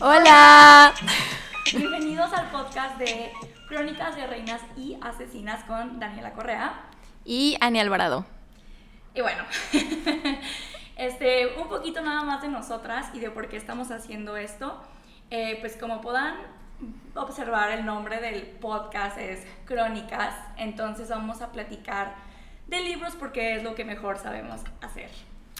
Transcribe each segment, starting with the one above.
Hola. Bienvenidos al podcast de Crónicas de Reinas y Asesinas con Daniela Correa. Y Ani Alvarado. Y bueno, este, un poquito nada más de nosotras y de por qué estamos haciendo esto. Eh, pues como puedan observar, el nombre del podcast es Crónicas, entonces vamos a platicar de libros porque es lo que mejor sabemos hacer.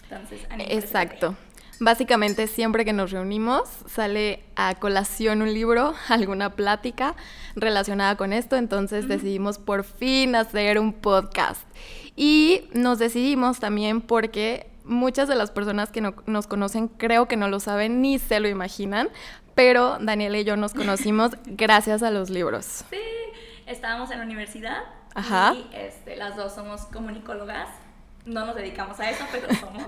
Entonces, Exacto. Básicamente siempre que nos reunimos sale a colación un libro, alguna plática relacionada con esto, entonces decidimos por fin hacer un podcast. Y nos decidimos también porque muchas de las personas que no, nos conocen creo que no lo saben ni se lo imaginan, pero Daniela y yo nos conocimos gracias a los libros. Sí, estábamos en la universidad Ajá. y este, las dos somos comunicólogas. No nos dedicamos a eso, pero somos.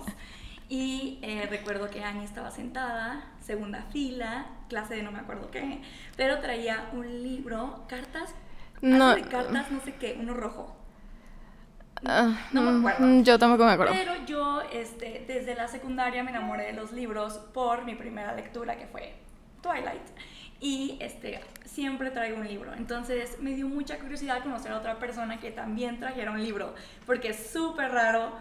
Y eh, recuerdo que Ani estaba sentada, segunda fila, clase de no me acuerdo qué, pero traía un libro, cartas, No. de cartas, no sé qué, uno rojo. Ah, No me mm, acuerdo. mm, Yo tampoco me acuerdo. Pero yo este, desde la secundaria me enamoré de los libros por mi primera lectura que fue Twilight. Y este, siempre traigo un libro. Entonces me dio mucha curiosidad conocer a otra persona que también trajera un libro. Porque es súper raro,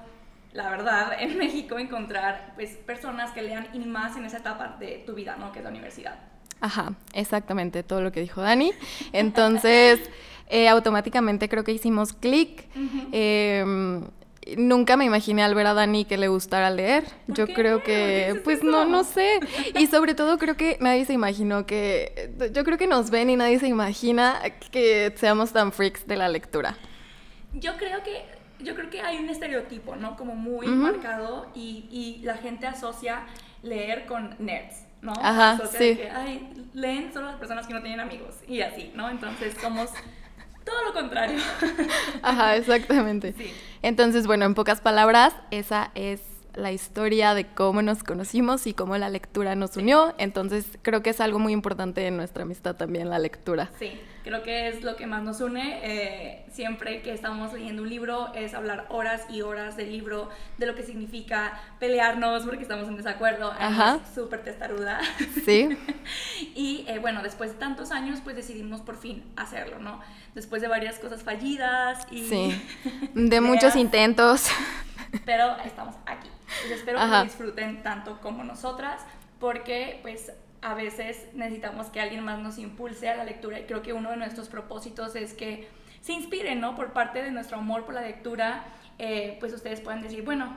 la verdad, en México encontrar pues, personas que lean y más en esa etapa de tu vida, ¿no? Que es la universidad. Ajá, exactamente todo lo que dijo Dani. Entonces, eh, automáticamente creo que hicimos clic. Eh, nunca me imaginé al ver a Dani que le gustara leer. ¿Por Yo qué? creo ¿Por qué que, pues eso? no, no sé. Y sobre todo creo que nadie se imaginó que, yo creo que nos ven y nadie se imagina que seamos tan freaks de la lectura. Yo creo que yo creo que hay un estereotipo, ¿no? Como muy marcado y, y la gente asocia leer con nerds, ¿no? Ajá, Asocia sí. que, ay, leen solo las personas que no tienen amigos y así, ¿no? Entonces somos todo lo contrario. Ajá, exactamente. Sí. Entonces, bueno, en pocas palabras, esa es la historia de cómo nos conocimos y cómo la lectura nos unió. Entonces, creo que es algo muy importante en nuestra amistad también, la lectura. Sí, creo que es lo que más nos une. eh, siempre que estamos leyendo un libro es hablar horas y horas del libro, de lo que significa pelearnos porque estamos en desacuerdo. Ajá. es súper testaruda. ¿Sí? Y eh, bueno, después de tantos años, pues decidimos por fin hacerlo, ¿no? Después de varias cosas fallidas y... Sí. De muchos intentos. Pero estamos aquí. Pues espero que Ajá. disfruten tanto como nosotras, porque pues a veces necesitamos que alguien más nos impulse a la lectura y creo que uno de nuestros propósitos es que se inspiren, ¿no? Por parte de nuestro amor por la lectura, eh, pues ustedes puedan decir, bueno,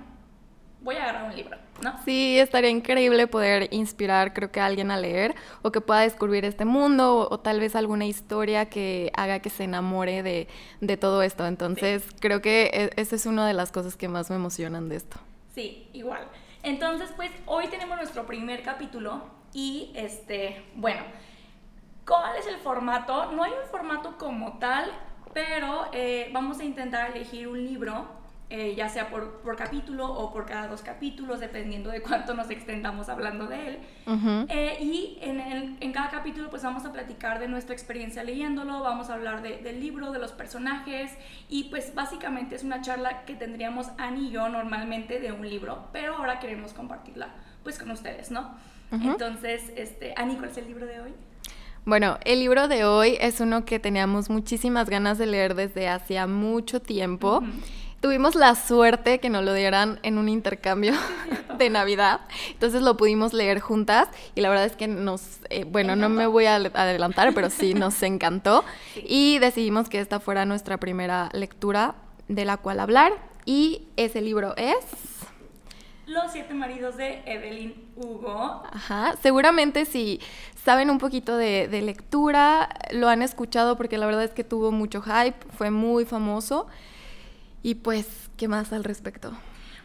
voy a agarrar un libro, ¿no? Sí, estaría increíble poder inspirar, creo que a alguien a leer o que pueda descubrir este mundo o, o tal vez alguna historia que haga que se enamore de, de todo esto. Entonces, creo que e- esa es una de las cosas que más me emocionan de esto. Sí, igual. Entonces, pues hoy tenemos nuestro primer capítulo y este, bueno, ¿cuál es el formato? No hay un formato como tal, pero eh, vamos a intentar elegir un libro, eh, ya sea por, por capítulo o por cada dos capítulos, dependiendo de cuánto nos extendamos hablando de él. Ujú. Eh, y en, el- en cada capítulo pues vamos a platicar de nuestra experiencia leyéndolo, vamos a hablar de- del libro, de los personajes y pues básicamente es una charla que tendríamos Ani y yo normalmente de un libro, pero ahora queremos compartirla pues con ustedes, ¿no? Ujú. Entonces, este, Ani, ¿cuál es el libro de hoy? Bueno, el libro de hoy es uno que teníamos muchísimas ganas de leer desde hacía mucho tiempo. Ujú. Tuvimos la suerte que nos lo dieran en un intercambio de Navidad, entonces lo pudimos leer juntas y la verdad es que nos, eh, bueno, no me Encantó. voy a adelantar, pero sí nos encantó Sí. y decidimos que esta fuera nuestra primera lectura de la cual hablar y ese libro es... Los siete maridos de Evelyn Hugo. Ajá, seguramente si saben un poquito de, de lectura, lo han escuchado porque la verdad es que tuvo mucho hype, fue muy famoso. Y pues, ¿qué más al respecto?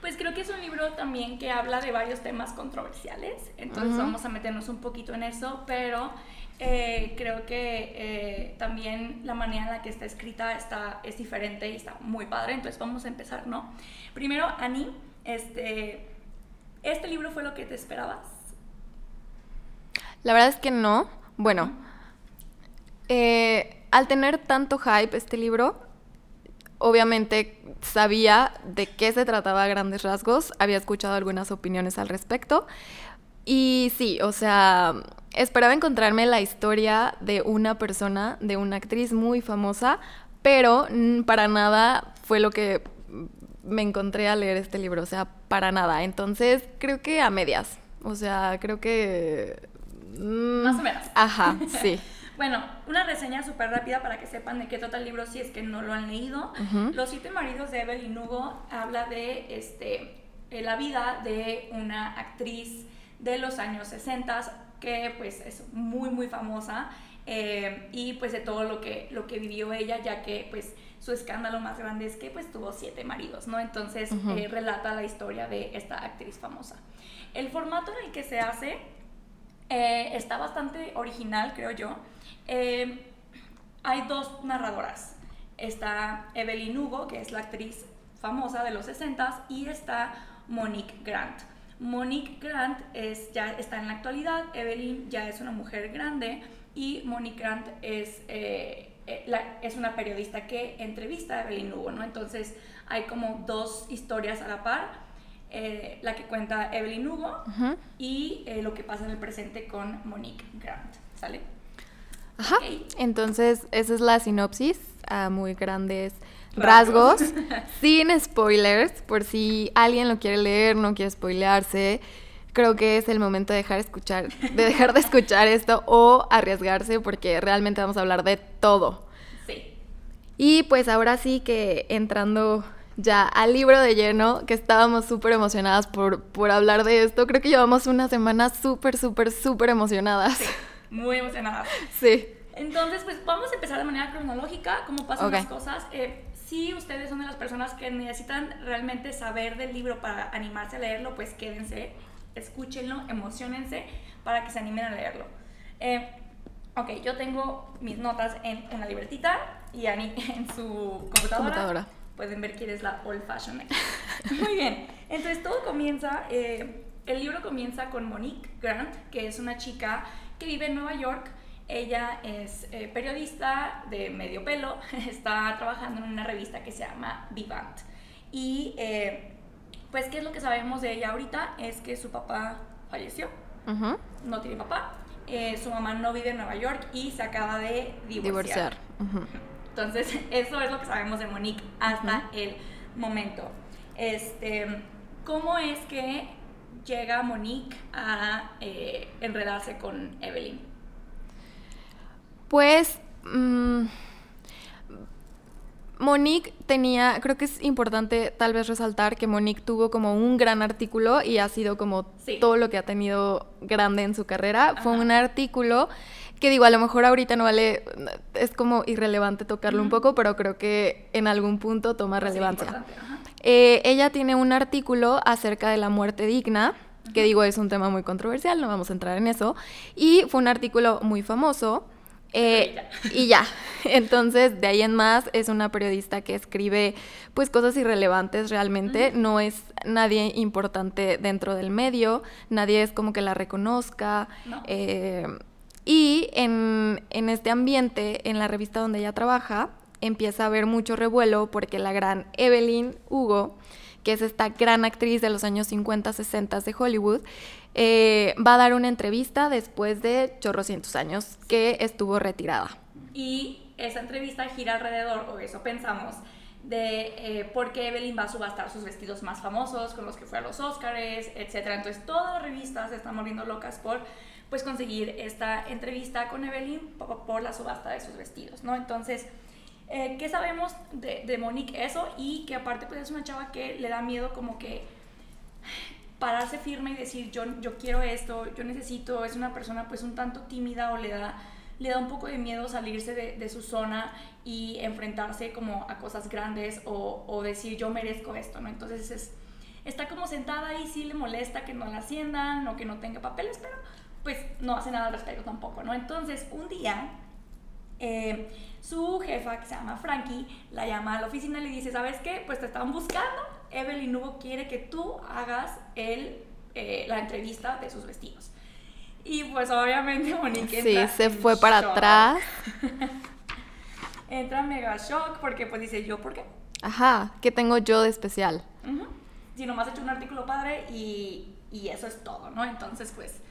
Pues creo que es un libro también que habla de varios temas controversiales, entonces vamos a meternos un poquito en eso, pero eh, creo que eh, también la manera en la que está escrita está, es diferente y está muy padre, entonces vamos a empezar, ¿no? Primero, Ani, este, ¿este libro fue lo que te esperabas? La verdad es que no. Bueno, eh, al tener tanto hype este libro, obviamente sabía de qué se trataba a grandes rasgos, había escuchado algunas opiniones al respecto. Y sí, o sea, esperaba encontrarme la historia de una persona, de una actriz muy famosa, pero para nada fue lo que me encontré al leer este libro, o sea, para nada. Entonces, creo que a medias. O sea, creo que... Mm, Más o menos. Ajá, sí. Bueno, una reseña súper rápida para que sepan de qué trata el libro si es que no lo han leído. Los siete maridos de Evelyn Hugo habla de este, eh, la vida de una actriz de los años 60 que pues es muy muy famosa eh, y pues de todo lo que, lo que vivió ella ya que pues su escándalo más grande es que pues tuvo siete maridos, ¿no? Entonces eh, relata la historia de esta actriz famosa. El formato en el que se hace está bastante original, creo yo. Eh, hay dos narradoras. Está Evelyn Hugo, que es la actriz famosa de los 60 y está Monique Grant. Monique Grant es, ya está en la actualidad, Evelyn ya es una mujer grande y Monique Grant es, eh, eh, es una periodista que entrevista a Evelyn Hugo, ¿no? Entonces hay como dos historias a la par, la que cuenta Evelyn Hugo y lo que pasa en el presente con Monique Grant, ¿sale? Ajá. Entonces, esa es la sinopsis a muy grandes rasgos, sin spoilers, por si alguien lo quiere leer, no quiere spoilearse. Creo que es el momento de dejar, escuchar, de dejar de escuchar esto o arriesgarse porque realmente vamos a hablar de todo. Sí. Y pues ahora sí que entrando ya al libro de lleno, que estábamos súper emocionadas por, por hablar de esto. Creo que llevamos una semana súper, súper, súper emocionadas. Sí muy emocionada. Sí. Entonces, pues vamos a empezar de manera cronológica, cómo pasan las cosas. Eh, si ustedes son de las personas que necesitan realmente saber del libro para animarse a leerlo, pues quédense, escúchenlo, emocionense para que se animen a leerlo. Eh, ok, yo tengo mis notas en una libretita y Ani en su computadora. Pueden ver quién es la old fashion. Muy bien, entonces todo comienza, eh, el libro comienza con Monique Grant, que es una chica que vive en Nueva York. Ella es eh, periodista de medio pelo, está trabajando en una revista que se llama Vivant. Y eh, pues, ¿qué es lo que sabemos de ella ahorita? Es que su papá falleció, no tiene papá, eh, su mamá no vive en Nueva York y se acaba de divorciar. Entonces, eso es lo que sabemos de Monique hasta el momento. Este, ¿Cómo es que llega Monique a eh, enredarse con Evelyn? Pues mm, Monique tenía, creo que es importante tal vez resaltar que Monique tuvo como un gran artículo y ha sido como todo lo que ha tenido grande en su carrera. Fue un artículo que digo, a lo mejor ahorita no vale, es como irrelevante tocarlo un poco, pero creo que en algún punto toma relevancia. Eh, ella tiene un artículo acerca de la muerte digna que digo es un tema muy controversial, no vamos a entrar en eso, y fue un artículo muy famoso. Eh, y ya, entonces de ahí en más es una periodista que escribe pues cosas irrelevantes realmente, no es nadie importante dentro del medio, nadie es como que la reconozca. Eh, y en, en este ambiente, en la revista donde ella trabaja, empieza a haber mucho revuelo porque la gran Evelyn Hugo que es esta gran actriz de los años 50, 60 de Hollywood, eh, va a dar una entrevista después de chorrocientos años que estuvo retirada. Y esa entrevista gira alrededor, o eso pensamos, de eh, por qué Evelyn va a subastar sus vestidos más famosos, con los que fue a los Oscars, etc. Entonces todas las revistas se están volviendo locas por pues conseguir esta entrevista con Evelyn por, la subasta de sus vestidos, ¿no? Entonces eh, ¿Qué sabemos de, de, Monique? Eso, y que aparte pues es una chava que le da miedo como que pararse firme y decir yo, yo quiero esto, yo necesito, es una persona pues un tanto tímida o le da, le da un poco de miedo salirse de, de su zona y enfrentarse como a cosas grandes o, o, decir yo merezco esto, ¿no? Entonces es, está como sentada y sí le molesta que no la asciendan o que no tenga papeles, pero pues no hace nada al respecto tampoco, ¿no? Entonces un día eh, su jefa, que se llama Frankie, la llama a la oficina y le dice, ¿sabes qué? Pues te estaban buscando. Evelyn Hugo quiere que tú hagas el, eh, la entrevista de sus vestidos. Y pues obviamente Monique Sí, se fue para atrás. entra mega shock porque pues dice, ¿yo por qué? Ajá, ¿qué tengo yo de especial? Si nomás he hecho un artículo padre y, y eso es todo, ¿no? Entonces, pues,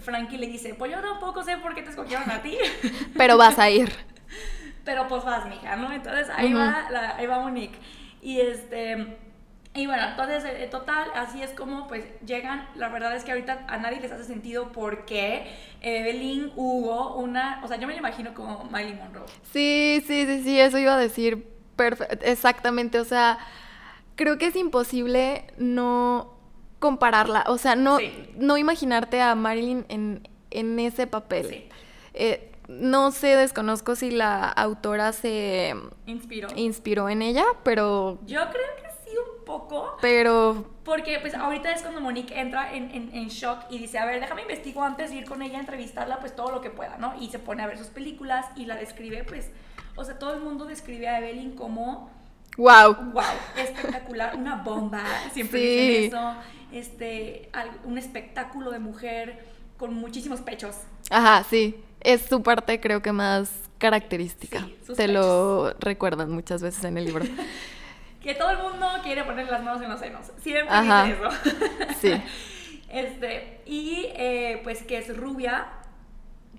Frankie le dice, pues yo tampoco sé por qué te escogieron a ti, Pero vas a ir. pero pues vas, mija, ¿no? Entonces ahí, va, la- ahí va Monique. Y este... Y bueno, entonces, eh, total, así es como pues llegan, la verdad es que ahorita a nadie les hace sentido porque Evelyn, Hugo, una, o sea, yo me la imagino como Miley Monroe. Sí, sí, sí, sí, eso iba a decir perfe- exactamente. O sea, creo que es imposible no compararla. O sea, no, Sí. no imaginarte a Marilyn en, en ese papel. Sí. Eh, no sé, desconozco si la autora se Inspiró. inspiró en ella, pero. Yo creo que sí un poco, Pero. porque pues ahorita es cuando Monique entra en, en, en shock y dice, a ver, déjame investigo antes de ir con ella a entrevistarla, pues todo lo que pueda, ¿no? Y se pone a ver sus películas y la describe, pues, o sea, todo el mundo describe a Evelyn como, ¡Wow! wow, espectacular, una bomba, siempre Sí. dicen eso, este, un espectáculo de mujer con muchísimos pechos. Ajá, sí. Es su parte, creo que más característica. Sí, Te lo recuerdan muchas veces en el libro. Que todo el mundo quiere poner las manos en los senos. Siempre Ajá. dice eso. Sí. Este, y eh, pues que es rubia,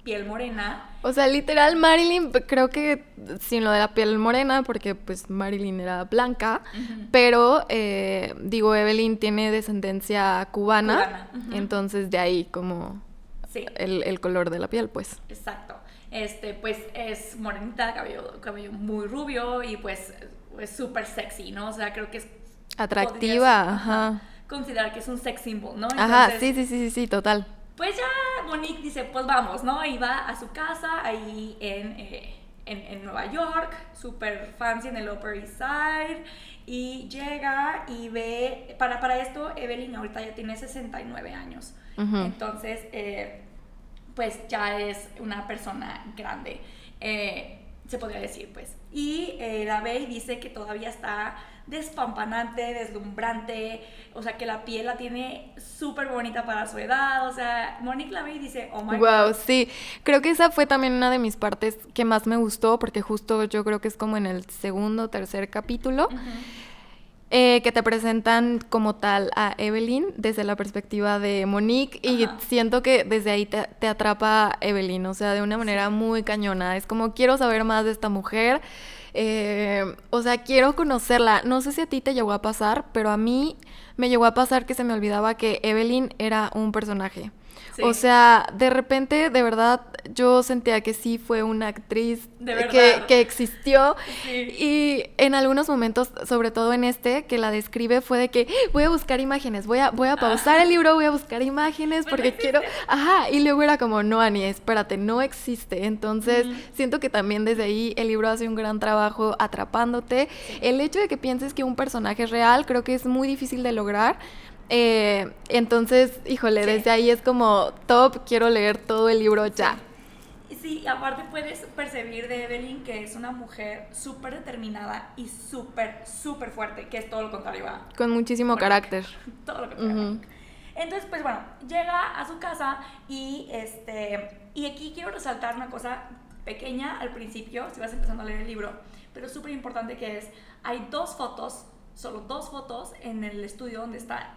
piel morena. O sea, literal, Marilyn, creo que sin lo de la piel morena, porque pues Marilyn era blanca, pero eh, digo, Evelyn tiene descendencia cubana, entonces de ahí como Sí, el, el color de la piel, pues. exacto. Este, pues es morenita, cabello, cabello muy rubio y pues es súper sexy, ¿no? O sea, creo que es... Atractiva, podrías, ajá. Considerar que es un sex symbol, ¿no? Ajá, Entonces, sí, sí, sí, sí, sí, total. Pues ya Monique dice, pues vamos, ¿no? Y va a su casa ahí en, eh, en, en Nueva York, súper fancy en el Upper East Side. Y llega y ve, para, para esto Evelyn ahorita ya tiene 69 años. Ujú. Entonces, eh, pues ya es una persona grande, eh, se podría decir, pues. Y eh, la ve y dice que todavía está despampanante, deslumbrante, o sea, que la piel la tiene súper bonita para su edad, o sea, Monique la ve y dice, oh my Wow, god. sí. Creo que esa fue también una de mis partes que más me gustó, porque justo yo creo que es como en el segundo o tercer capítulo. Eh, que te presentan como tal a Evelyn desde la perspectiva de Monique y Ajá. siento que desde ahí te, te atrapa Evelyn, o sea, de una manera muy cañona. Es como quiero saber más de esta mujer, eh, o sea, quiero conocerla. No sé si a ti te llegó a pasar, pero a mí me llegó a pasar que se me olvidaba que Evelyn era un personaje. Sí. O sea, de repente, de verdad, yo sentía que sí fue una actriz que, que existió. Sí. Y en algunos momentos, sobre todo en este, que la describe, fue de que voy a buscar imágenes, voy a, voy a pausar el libro, voy a buscar imágenes porque quiero... Ajá, y luego era como, no, Ani, espérate, no existe. Entonces, siento que también desde ahí el libro hace un gran trabajo atrapándote. El hecho de que pienses que un personaje es real, creo que es muy difícil de lograr. Eh, entonces, híjole, Sí. desde ahí es como top, quiero leer todo el libro ya. Sí, aparte puedes percibir de Evelyn que es una mujer súper determinada y súper, súper fuerte, que es todo lo contrario a Con muchísimo carácter. todo lo que Ujú. Monique. Entonces, pues bueno, llega a su casa y este y aquí quiero resaltar una cosa pequeña al principio, si vas empezando a leer el libro, pero súper importante que es, hay dos fotos, solo dos fotos en el estudio donde está,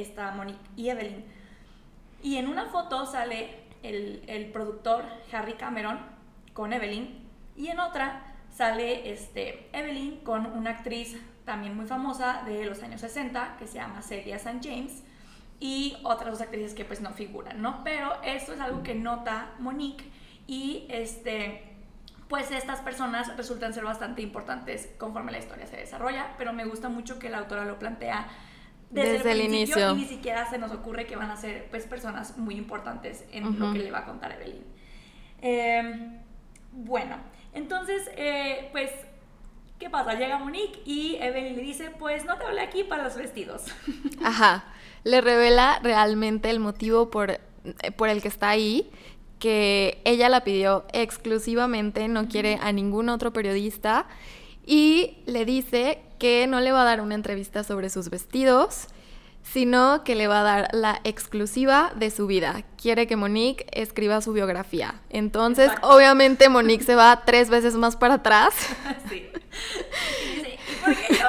está Monique y Evelyn. Y en una foto sale el, el productor Harry Cameron con Evelyn y en otra sale este, Evelyn con una actriz también muy famosa de los años 60 que se llama Celia St. James y otras dos actrices que pues no figuran, ¿no? Pero esto es algo que nota Monique y este pues estas personas resultan ser bastante importantes conforme la historia se desarrolla, pero me gusta mucho que la autora lo plantea desde, Desde el principio inicio. y ni siquiera se nos ocurre que van a ser pues personas muy importantes en lo que le va a contar Evelyn. Eh, bueno, entonces eh, pues ¿qué pasa? Llega Monique y Evelyn le dice pues no te hablé aquí para los vestidos. Ajá. Le revela realmente el motivo por, eh, por el que está ahí, que ella la pidió exclusivamente, no quiere a ningún otro periodista, y le dice que no le va a dar una entrevista sobre sus vestidos, sino que le va a dar la exclusiva de su vida. Quiere que Monique escriba su biografía. Entonces, Exacto. obviamente, Monique se va tres veces más para atrás. sí. ¿y ¿por qué yo?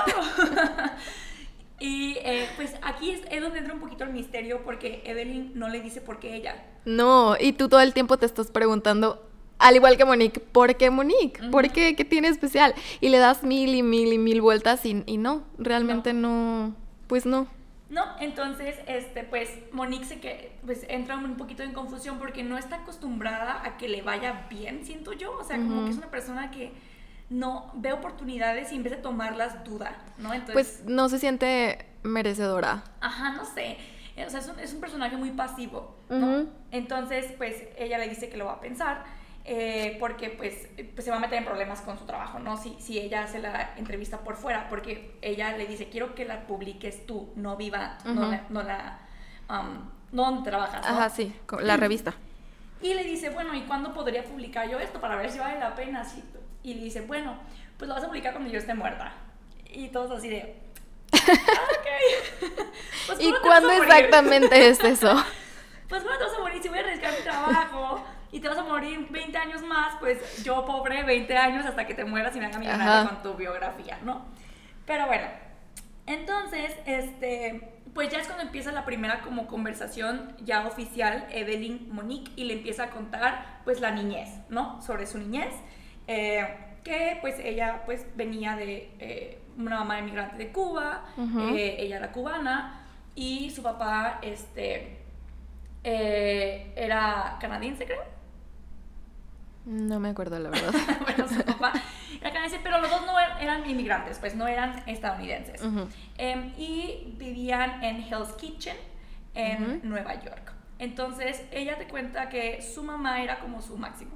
y eh, pues aquí es, es, donde entra un poquito el misterio porque Evelyn no le dice por qué ella. No, y tú todo el tiempo te estás preguntando, al igual que Monique, ¿por qué Monique? ¿Por qué? ¿Qué tiene especial? Y le das mil y mil y mil vueltas y, y no, realmente no. no, pues no. No, entonces, este, pues Monique se que, pues entra un poquito en confusión porque no está acostumbrada a que le vaya bien, siento yo. O sea, como que es una persona que no ve oportunidades y en vez de tomarlas duda, ¿no? Entonces, pues no se siente merecedora. Ajá, no sé. O sea, es un, es un personaje muy pasivo, ¿no? Entonces, pues ella le dice que lo va a pensar eh, porque pues, pues, se va a meter en problemas con su trabajo, ¿no? Si, si ella hace la entrevista por fuera, porque ella le dice, quiero que la publiques tú, no viva, no la, no la um, no trabajas. ¿no? Ajá, sí, la revista. Y le dice, bueno, ¿y cuándo podría publicar yo esto para ver si vale la pena? Y le dice, bueno, pues lo vas a publicar cuando yo esté muerta. Y todos así de, ah, pues, ¿Y cuándo exactamente es eso? pues bueno, te vas a morir si voy a arriesgar mi trabajo y te vas a morir 20 años más, pues yo pobre 20 años hasta que te mueras y me haga millonario con tu biografía, ¿no? Pero bueno, entonces, este, pues ya es cuando empieza la primera como conversación ya oficial, Evelyn Monique, y le empieza a contar pues la niñez, ¿no? Sobre su niñez, eh, que pues ella pues venía de eh, una mamá inmigrante de Cuba, eh, ella era cubana, y su papá, este, era canadiense, creo no me acuerdo la verdad. bueno, su papá era canadiense, pero los dos no er-, eran inmigrantes, pues no eran estadounidenses. Em, y vivían en Hell's Kitchen, en Nueva York. Entonces, ella te cuenta que su mamá era como su máximo.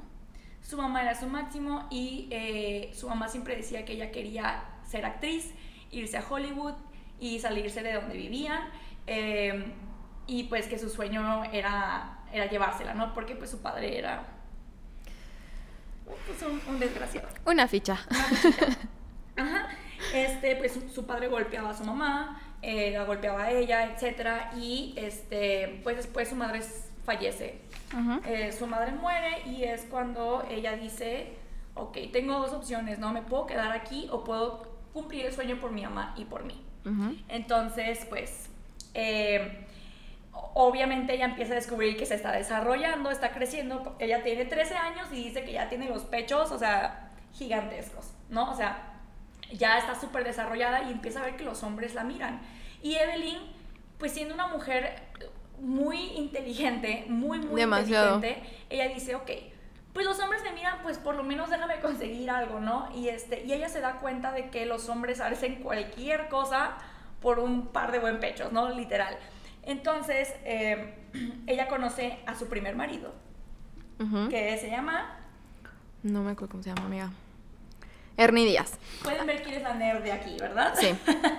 Su mamá era su máximo y eh, su mamá siempre decía que ella quería ser actriz, irse a Hollywood y salirse de donde vivían. Em, y pues que su sueño era, era llevársela, ¿no? Porque pues su padre era pues un, desgraciado. Una ficha. Ajá. Este, pues su, padre golpeaba a su mamá, eh, la golpeaba a ella, etc. Y este, pues después su madre fallece. Eh, su madre muere y es cuando ella dice, ok, tengo dos opciones, ¿no? Me puedo quedar aquí o puedo cumplir el sueño por mi mamá y por mí. Entonces, pues, eh, obviamente ella empieza a descubrir que se está desarrollando, está creciendo. Ella tiene 13 años y dice que ya tiene los pechos, o sea, gigantescos, ¿no? O sea, ya está súper desarrollada y empieza a ver que los hombres la miran. Y Evelyn, pues siendo una mujer muy inteligente, muy, muy inteligente, ella dice, ok, pues los hombres me miran, pues por lo menos déjame conseguir algo, ¿no? Y, este, y ella se da cuenta de que los hombres hacen cualquier cosa por un par de buen pechos, ¿no? Literal. Entonces, eh, ella conoce a su primer marido, que se llama... No me acuerdo cómo se llama, amiga. Ernie Díaz. Pueden ver quién es la nerd de aquí, ¿verdad? Sí.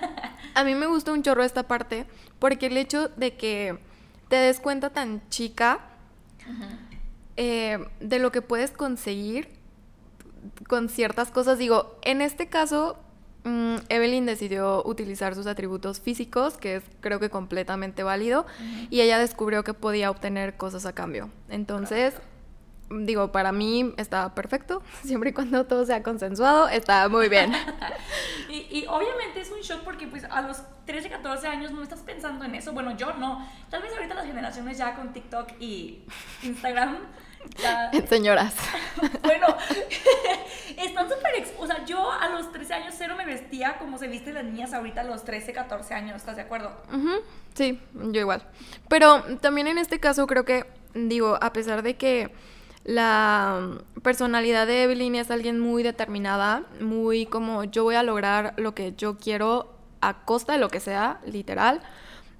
A mí me gusta un chorro esta parte porque el hecho de que te des cuenta tan chica eh, de lo que puedes conseguir con ciertas cosas. Digo, en este caso Mm, Evelyn decidió utilizar sus atributos físicos, que es creo que completamente válido, y ella descubrió que podía obtener cosas a cambio. Entonces, digo, para mí estaba perfecto, siempre y cuando todo sea consensuado, estaba muy bien. y, obviamente es un shock porque pues a los 13, 14 años no estás pensando en eso. Bueno, yo no. Tal vez ahorita las generaciones ya con TikTok y Instagram Señoras. bueno, están súper... O sea, yo a los 13 años cero me vestía como se visten las niñas ahorita a los 13, 14 años, ¿estás de acuerdo? Sí, yo igual. Pero también en este caso creo que, digo, a pesar de que la personalidad de Evelyn es alguien muy determinada, muy como yo voy a lograr lo que yo quiero a costa de lo que sea, literal.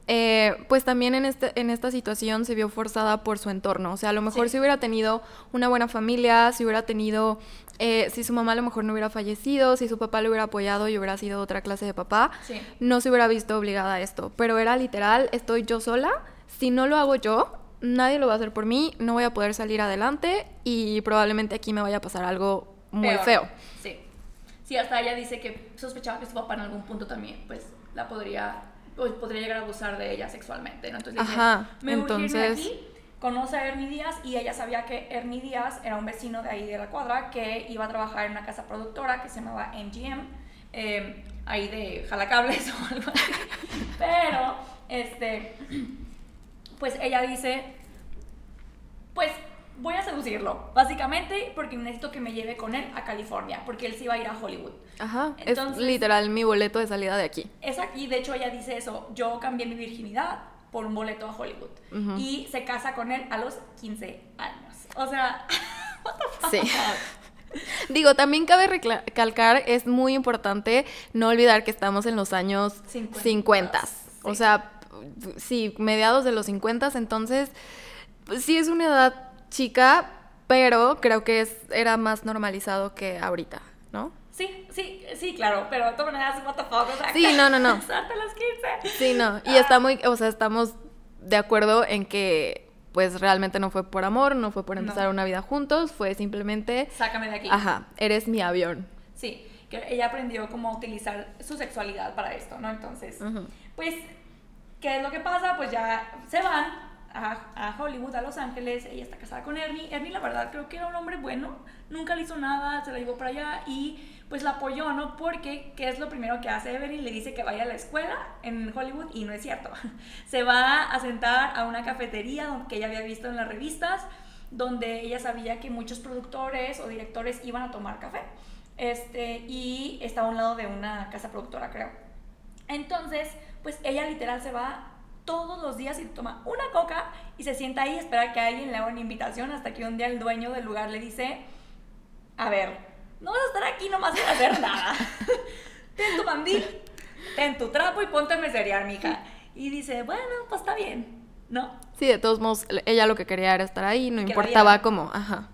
Eh, pues también en, este, en esta situación se vio forzada por su entorno. O sea, a lo mejor si hubiera tenido una buena familia, si hubiera tenido, eh, si su mamá a lo mejor no hubiera fallecido, si su papá le hubiera apoyado y hubiera sido otra clase de papá, no se hubiera visto obligada a esto. Pero era literal, estoy yo sola, si no lo hago yo, nadie lo va a hacer por mí, no voy a poder salir adelante y probablemente aquí me vaya a pasar algo muy feo. Sí. Sí, hasta ella dice que sospechaba que su papá en algún punto también, pues, la podría pues, podría llegar a abusar de ella sexualmente, ¿no? Entonces Ajá, me entonces... aquí, conoce a Ernie Díaz y ella sabía que Ernie Díaz era un vecino de ahí de la cuadra que iba a trabajar en una casa productora que se llamaba MGM, eh, ahí de jalacables o algo así. Pero, este, pues ella dice, pues voy a seducirlo, básicamente porque necesito que me lleve con él a California, porque él sí va a ir a Hollywood. Ajá, es literal mi boleto de salida de aquí. Exacto, y de hecho ella dice eso, yo cambié mi virginidad por un boleto a Hollywood. Y se casa con él a los 15 años. O sea, what the fuck? Sí. Digo, también cabe recalcar, es muy importante no olvidar que estamos en los años 50. O sea, sí, mediados de los 50, entonces, pues, sí es una edad chica, pero creo que es, era más normalizado que ahorita, ¿no? Sí, sí, sí, claro, pero de todas maneras, what the fuck, o sea, Sí, no, no, no. los 15. Sí, no, y está muy, o sea, estamos de acuerdo en que pues realmente no fue por amor, no fue por empezar una vida juntos, fue simplemente... Sácame de aquí. Ajá, eres mi avión. Sí, que ella aprendió cómo utilizar su sexualidad para esto, ¿no? Entonces, pues, ¿qué es lo que pasa? Pues ya se van a, a, Hollywood, a Los Ángeles, ella está casada con Ernie. Ernie, la verdad, creo que era un hombre bueno, nunca le hizo nada, se la llevó para allá y pues la apoyó, ¿no? Porque, ¿qué es lo primero que hace Evelyn? Le dice que vaya a la escuela en Hollywood y no es cierto. Se va a sentar a una cafetería que ella había visto en las revistas, donde ella sabía que muchos productores o directores iban a tomar café. Este, y está a un lado de una casa productora, creo. Entonces, pues ella literal se va todos los días y toma una coca y se sienta ahí y espera que alguien le haga una invitación hasta que un día el dueño del lugar le dice, a ver, no vas a estar aquí nomás sin hacer nada. ten tu mandil, ten tu trapo y ponte a meserear, mija. Y dice, bueno, pues está bien, ¿no? Sí, de todos modos, ella lo que quería era estar ahí, no importaba cómo, ajá.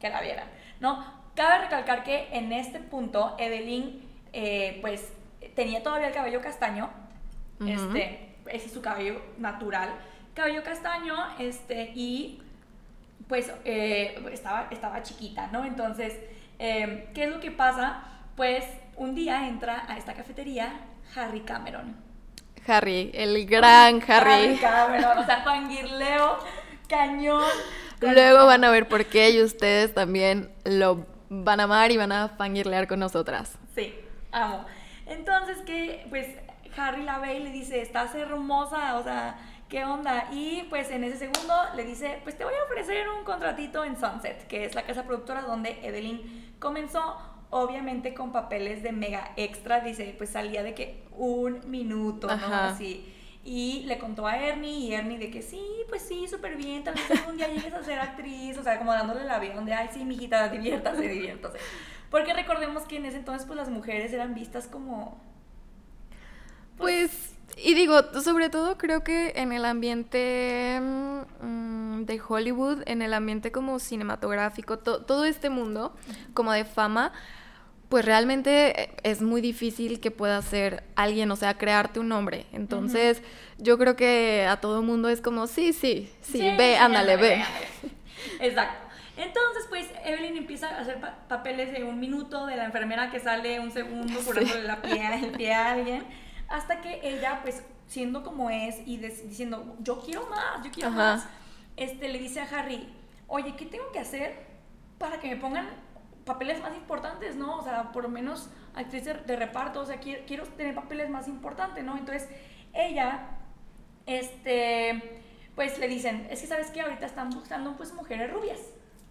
Que la vieran, ¿no? Cabe recalcar que en este punto, Evelyn, eh, pues, tenía todavía el cabello castaño, este, ese es su cabello natural, cabello castaño, este, y pues eh, estaba, estaba chiquita, ¿no? Entonces, Em, ¿Qué es lo que pasa? Pues un día entra a esta cafetería Harry Cameron. Harry, el gran Harry. Harry Cameron, o sea, fangirleo, cañón. Luego van a ver por qué y ustedes también lo van a amar y van a fangirlear con nosotras. Sí, amo. Entonces que, pues, Harry la ve y le dice, estás hermosa, o sea, ¿qué onda? Y pues en ese segundo le dice, pues te voy a ofrecer un contratito en Sunset, que es la casa productora donde Evelyn comenzó, obviamente con papeles de mega extra, dice, pues salía de que un minuto, ¿no? Así. Y le contó a Ernie y Ernie de que sí, pues sí, súper bien, tal vez algún día llegues a ser actriz, o sea, como dándole la vida, donde, ay, sí, mijita, diviértase, diviértase. Porque recordemos que en ese entonces, pues las mujeres eran vistas como... pues, y digo, sobre todo creo que en el ambiente mm, de Hollywood, en el ambiente como cinematográfico, todo este mundo como de fama, pues realmente es muy difícil que pueda ser alguien, o sea, crearte un nombre. Entonces, yo creo que a todo mundo es como, sí, sí, sí, ve, ándale, ve. Exacto. Entonces, pues Evelyn empieza a hacer papeles de un minuto de la enfermera que sale un segundo curándole la pie, el pie a alguien hasta que ella, pues, siendo como es y diciendo, yo quiero más, yo quiero más, este, le dice a Harry, oye, ¿qué tengo que hacer para que me pongan papeles más importantes, ¿no? O sea, por lo menos actriz de, reparto, o sea, quiero, quiero, tener papeles más importantes, ¿no? Entonces, ella, este, pues le dicen, es que sabes que ahorita están buscando pues mujeres rubias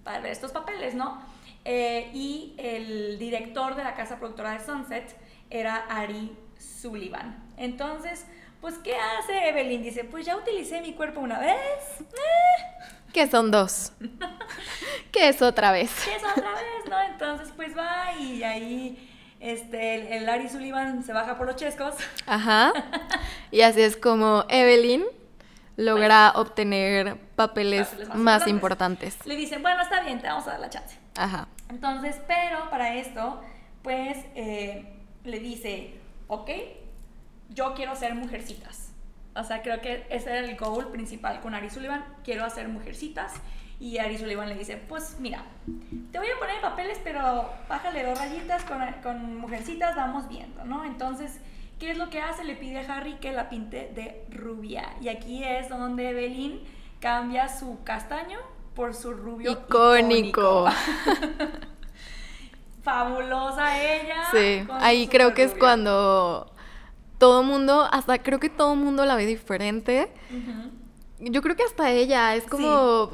para ver estos papeles, ¿no? Eh, y el director de la casa productora de Sunset era Ari Sullivan. Entonces, pues, ¿qué hace Evelyn? Dice, pues ya utilicé mi cuerpo una vez. Eh. Que son dos. que es otra vez. Que es otra vez, ¿no? Entonces, pues va y ahí este, el, Ari Sullivan se baja por los chescos. Ajá. Y así es como Evelyn logra pues, obtener papeles, más, importantes. Le dicen, bueno, está bien, te vamos a dar la chance. Ajá. Entonces, pero para esto, pues eh, le dice, ok, yo quiero hacer mujercitas. O sea, creo que ese era el goal principal con Ari Sullivan, quiero hacer mujercitas. Y Ari Sullivan le dice, pues mira, te voy a poner papeles, pero bájale dos rayitas con, con mujercitas, vamos viendo, ¿no? Entonces, ¿qué es lo que hace? Le pide a Harry que la pinte de rubia. Y aquí es donde Evelyn cambia su castaño por su rubio icónico. fabulosa ella. Sí, ahí creo que es cuando todo mundo, hasta creo que todo mundo la ve diferente. Yo creo que hasta ella es como...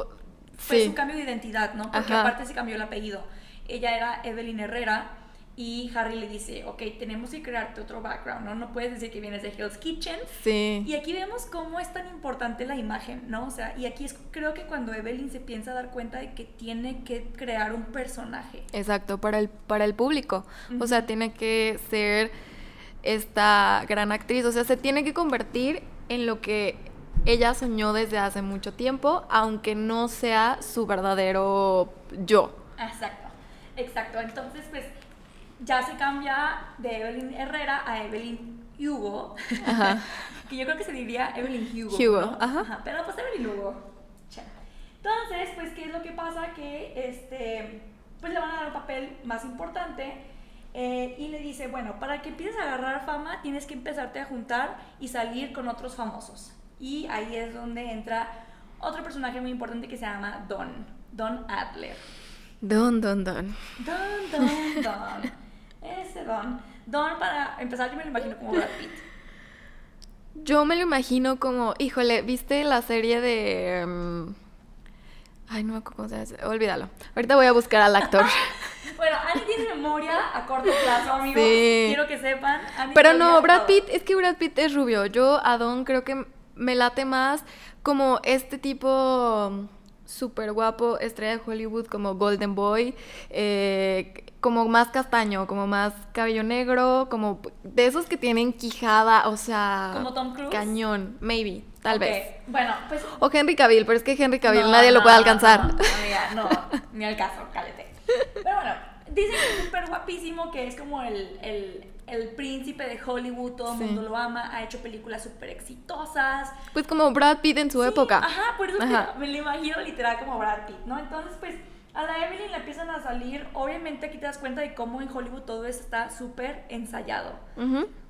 Fue Sí, su cambio de identidad, ¿no? Porque Ajá. aparte se cambió el apellido. Ella era Evelyn Herrera y Harry le dice, ok, tenemos que crearte otro background, ¿no? No puedes decir que vienes de Hell's Kitchen. sí. Y aquí vemos cómo es tan importante la imagen, ¿no? O sea, y aquí es creo que cuando Evelyn se piensa dar cuenta de que tiene que crear un personaje. Exacto, para el, para el público. O sea, tiene que ser esta gran actriz. O sea, se tiene que convertir en lo que ella soñó desde hace mucho tiempo, aunque no sea su verdadero yo. Exacto, exacto. Entonces, pues ya se cambia de Evelyn Herrera a Evelyn Hugo. Ajá. que yo creo que se diría Evelyn Hugo. Hugo, ¿no? ajá. Pero pues Evelyn Hugo. Entonces, pues, ¿qué es lo que pasa? Que este, pues le van a dar un papel más importante. eh, y le dice, bueno, para que empieces a agarrar fama, tienes que empezarte a juntar y salir con otros famosos. Y ahí es donde entra otro personaje muy importante que se llama Don, Don Adler. Don, don, don. Don, Don, Don. Ese Don. Don, para empezar, yo me lo imagino como Brad Pitt. Yo me lo imagino como, híjole, ¿viste la serie de... mm, ay, no me acuerdo cómo se llama. Olvídalo. Ahorita voy a buscar al actor. Bueno, Annie tiene memoria a corto plazo, amigos. Sí. Quiero que sepan. Annie Pero no, Brad todo. Pitt, es que Brad Pitt es rubio. Yo a Don creo que me late más como este tipo súper guapo, estrella de Hollywood, como Golden Boy, eh, como más castaño, como más cabello negro, como de esos que tienen quijada, o sea... ¿Como Tom Cruise? Cañón, maybe, tal vez. Bueno, pues. O Henry Cavill, pero es que Henry Cavill no, nadie lo puede alcanzar. No, amiga, no, ni al caso, cállate. Pero bueno, dicen que es súper guapísimo, que es como el, el, el príncipe de Hollywood, todo el Sí. mundo lo ama, ha hecho películas súper exitosas. Pues como Brad Pitt en su Sí, época. Ajá, por eso Ajá. me lo imagino literal como Brad Pitt, ¿no? Entonces, pues, a la Evelyn le empiezan a salir, obviamente aquí te das cuenta de cómo en Hollywood todo eso está súper ensayado.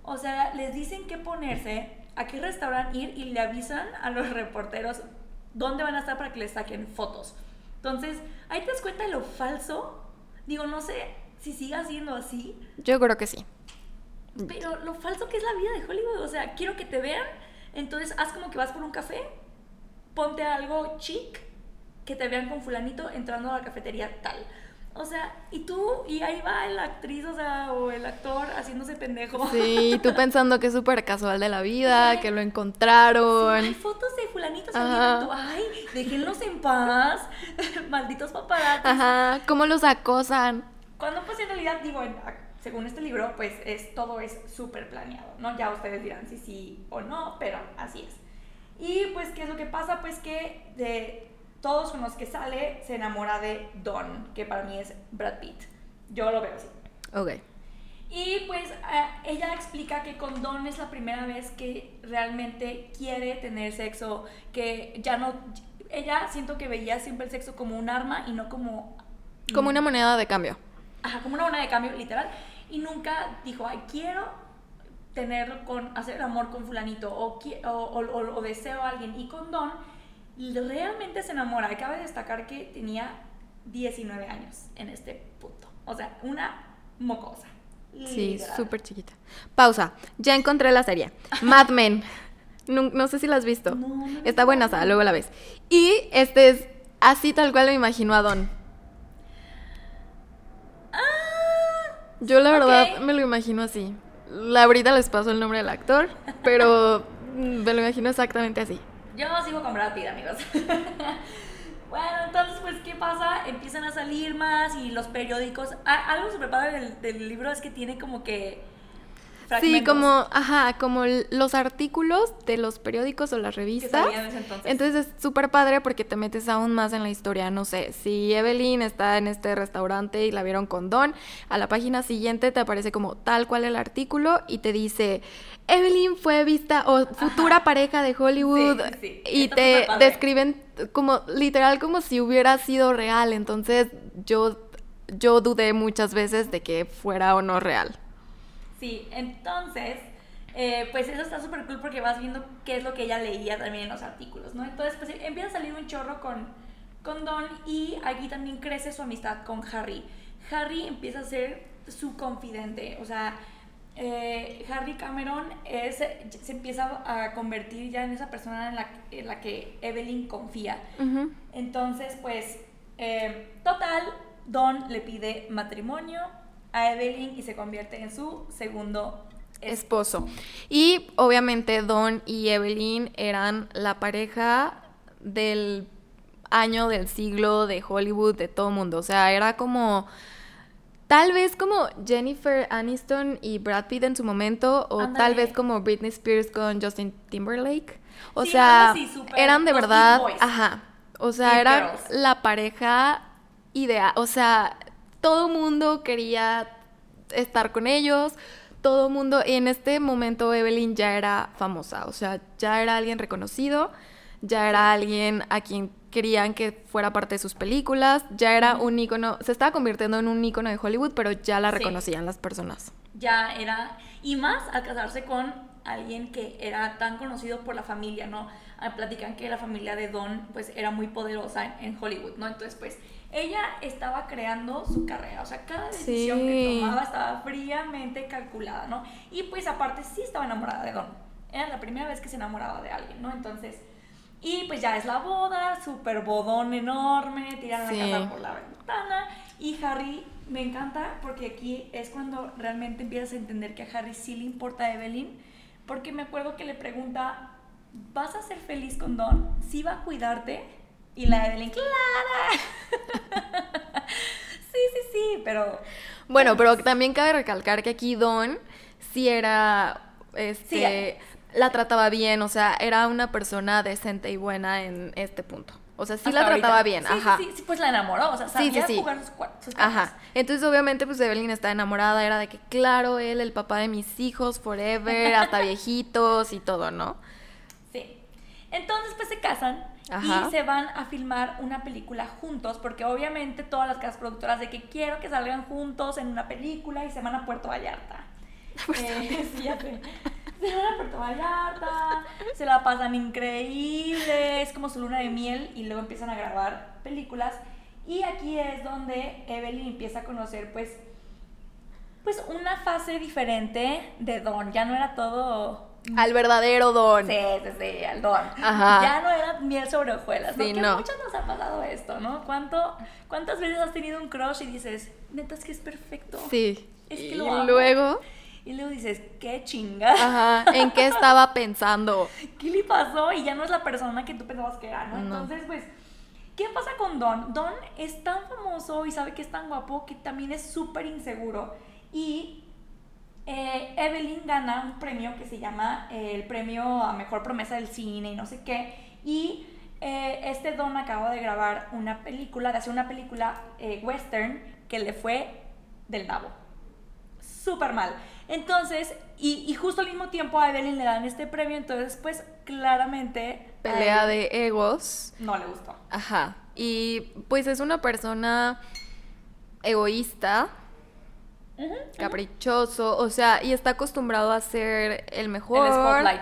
O sea, les dicen qué ponerse, a qué restaurante ir y le avisan a los reporteros dónde van a estar para que les saquen fotos. Entonces, ahí te das cuenta de lo falso. Digo, no sé si siga siendo así, Yo creo que sí. Pero lo falso que es la vida de Hollywood, o sea, quiero que te vean, entonces haz como que vas por un café, ponte algo chic, que te vean con fulanito entrando a la cafetería tal. O sea, y tú, y ahí va la actriz, o sea, o el actor haciéndose pendejo. Sí, tú pensando que es súper casual de la vida, que lo Sí, encontraron. hay fotos de fulanitos ay, déjenlos en paz, malditos paparazzis. Ajá, cómo los acosan. Cuando pues en realidad digo, en- según este libro, pues es todo es súper planeado, ¿no? Ya ustedes dirán si sí o no, pero así es. Y pues, ¿qué es lo que pasa? Pues que de todos con los que sale se enamora de Don, que para mí es Brad Pitt. Yo lo veo así. Ok. Y pues eh, ella explica que con Don es la primera vez que realmente quiere tener sexo, que ya no, ella siento que veía siempre el sexo como un arma y no como... Como una moneda de cambio. Ajá, como una moneda de cambio, literal. Y nunca dijo, ay, quiero tenerlo con, hacer el amor con fulanito o, o, o- o- deseo a alguien. Y con Don realmente se enamora. Acaba de destacar que tenía 19 años en este punto. O sea, una mocosa. Sí, súper chiquita. Pausa. Ya encontré la serie. Mad Men. No, no sé si la has visto. No, no Está buena, Men. luego la ves. Y este es así tal cual me imagino a Don. Ah, Yo la verdad me lo imagino así. La ahorita les paso el nombre del actor, pero me lo imagino exactamente así. Yo sigo con Brad Pitt, amigos. bueno, entonces, pues, ¿qué pasa? Empiezan a salir más y los periódicos. algo súper padre del, del libro es que tiene como que. Sí, como, ajá, como los artículos de los periódicos o las revistas. salían en ese entonces. Entonces es súper padre porque te metes aún más en la historia. No sé, si Evelyn está en este restaurante y la vieron con Don, a la página siguiente te aparece como tal cual el artículo y te dice, Evelyn fue vista o futura pareja de Hollywood Sí, sí, sí. y te describen como literal como si hubiera sido real. Entonces yo, yo dudé muchas veces de que fuera o no real. Sí, entonces, eh, pues eso está súper cool porque vas viendo qué es lo que ella leía también en los artículos, ¿no? Entonces, pues empieza a salir un chorro con, con Don y aquí también crece su amistad con Harry. Harry empieza a ser su confidente, o sea, eh, Harry Cameron es, se empieza a convertir ya en esa persona en la, en la que Evelyn confía. Entonces, pues, eh, total, Don le pide matrimonio a Evelyn y se convierte en su segundo esposo. Y obviamente Don y Evelyn eran la pareja del año, del siglo, de Hollywood, de todo el mundo. O sea, era como Tal vez como Jennifer Aniston y Brad Pitt en su momento, o tal vez como Britney Spears con Justin Timberlake. O sea, eran de verdad, ajá. O sea, era la pareja ideal. O sea, todo mundo quería estar con ellos. Todo mundo, y en este momento Evelyn ya era famosa, o sea, ya era alguien reconocido, ya era alguien a quien querían que fuera parte de sus películas, ya era un ícono, se estaba convirtiendo en un ícono de Hollywood, pero ya la reconocían las personas. Ya era, y más al casarse con alguien que era tan conocido por la familia, ¿no? Ah, platican que la familia de Don, pues, era muy poderosa en, Hollywood, ¿no? Entonces, pues, ella estaba creando su carrera, o sea, cada decisión que tomaba estaba fríamente calculada, ¿no? Y pues aparte sí estaba enamorada de Don. Era la primera vez que se enamoraba de alguien, ¿no? Entonces, y pues ya es la boda, súper bodón enorme, tiran la casa por la ventana. Y Harry me encanta porque aquí es cuando realmente empiezas a entender que a Harry sí le importa a Evelyn. Porque me acuerdo que le pregunta, ¿vas a ser feliz con Don? ¿Sí va a cuidarte? Y la Evelyn, ¡Clara! sí, sí, sí, pero... Bueno, pero también cabe recalcar que aquí Don sí era... Este, la trataba bien, o sea, era una persona decente y buena en este punto. O sea, sí la trataba bien, ajá. Sí, sí, pues la enamoró, o sea, sabía jugar sus, Ajá. Entonces, obviamente, pues Evelyn está enamorada, era de que, claro, él, el papá de mis hijos, forever, hasta viejitos y todo, ¿no? Sí. Entonces, pues se casan y se van a filmar una película juntos, porque obviamente todas las casas productoras de que quiero que salgan juntos en una película y se van a Puerto Vallarta. eh, sí, se van a Puerto Vallarta, se la pasan increíble, es como su luna de miel y luego empiezan a grabar películas. Y aquí es donde Evelyn empieza a conocer pues, pues una fase diferente de Don. Ya no era todo... Al verdadero Don. Sí, sí, sí, al Don. Ya no era miel sobre hojuelas. Sí, ¿no? muchas nos ha pasado esto, ¿no? ¿Cuánto, ¿Cuántas veces has tenido un crush y dices, neta, es que es perfecto? Sí. Es que y lo luego y luego dices, qué chinga. Ajá, ¿en qué estaba pensando? ¿Qué le pasó? Y ya no es la persona que tú pensabas que era, ¿no? Entonces, pues, ¿qué pasa con Don? Don es tan famoso y sabe que es tan guapo que también es súper inseguro. Y eh, Evelyn gana un premio que se llama eh, el premio a mejor promesa del cine y no sé qué. Y eh, este Don acaba de grabar una película, de hacer una película western que le fue del nabo. Súper mal. Entonces, y, justo al mismo tiempo a Evelyn le dan este premio, entonces pues claramente... Pelea de egos. No le gustó. Ajá. Y pues es una persona egoísta, caprichoso, o sea, y está acostumbrado a ser el mejor. El spotlight.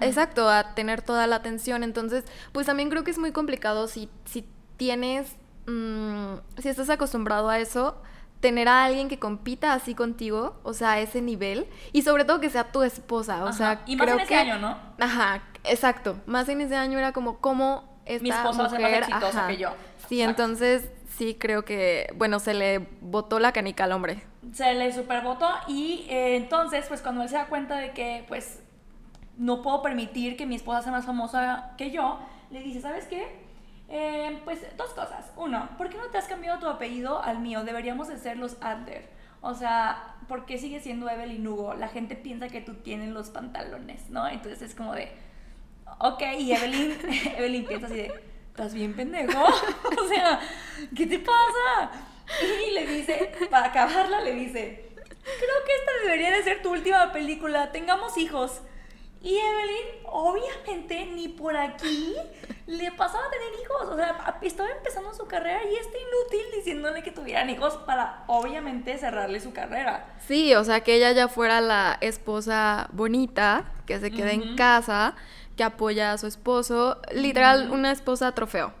Exacto, a tener toda la atención. Entonces, pues también creo que es muy complicado si, si tienes, mm, si estás acostumbrado a eso, tener a alguien que compita así contigo, o sea, a ese nivel, y sobre todo que sea tu esposa, o sea, y más en ese año, ¿no? Ajá, exacto, más en ese año era como cómo esta Mi esposa mujer, más exitosa que yo. Sí, entonces sí creo que, bueno, se le botó la canica al hombre. Se le superbotó y eh, entonces, pues cuando él se da cuenta de que, pues, no puedo permitir que mi esposa sea más famosa que yo, le dice, ¿sabes qué? Eh, pues dos cosas. Uno, ¿por qué no te has cambiado tu apellido al mío? Deberíamos de ser los Adler. O sea, ¿por qué sigue siendo Evelyn Hugo? La gente piensa que tú tienes los pantalones, ¿no? Entonces es como de, ok, y Evelyn, Evelyn piensa así de, ¿estás bien pendejo? o sea, ¿qué te pasa? Y le dice, para acabarla, le dice, creo que esta debería de ser tu última película, tengamos hijos. Y Evelyn, obviamente, ni por aquí le pasaba a tener hijos. O sea, estaba empezando su carrera y está inútil diciéndole que tuvieran hijos para, obviamente, cerrarle su carrera. Sí, o sea, que ella ya fuera la esposa bonita, que se quede en casa, que apoya a su esposo. Literal, una esposa trofeo.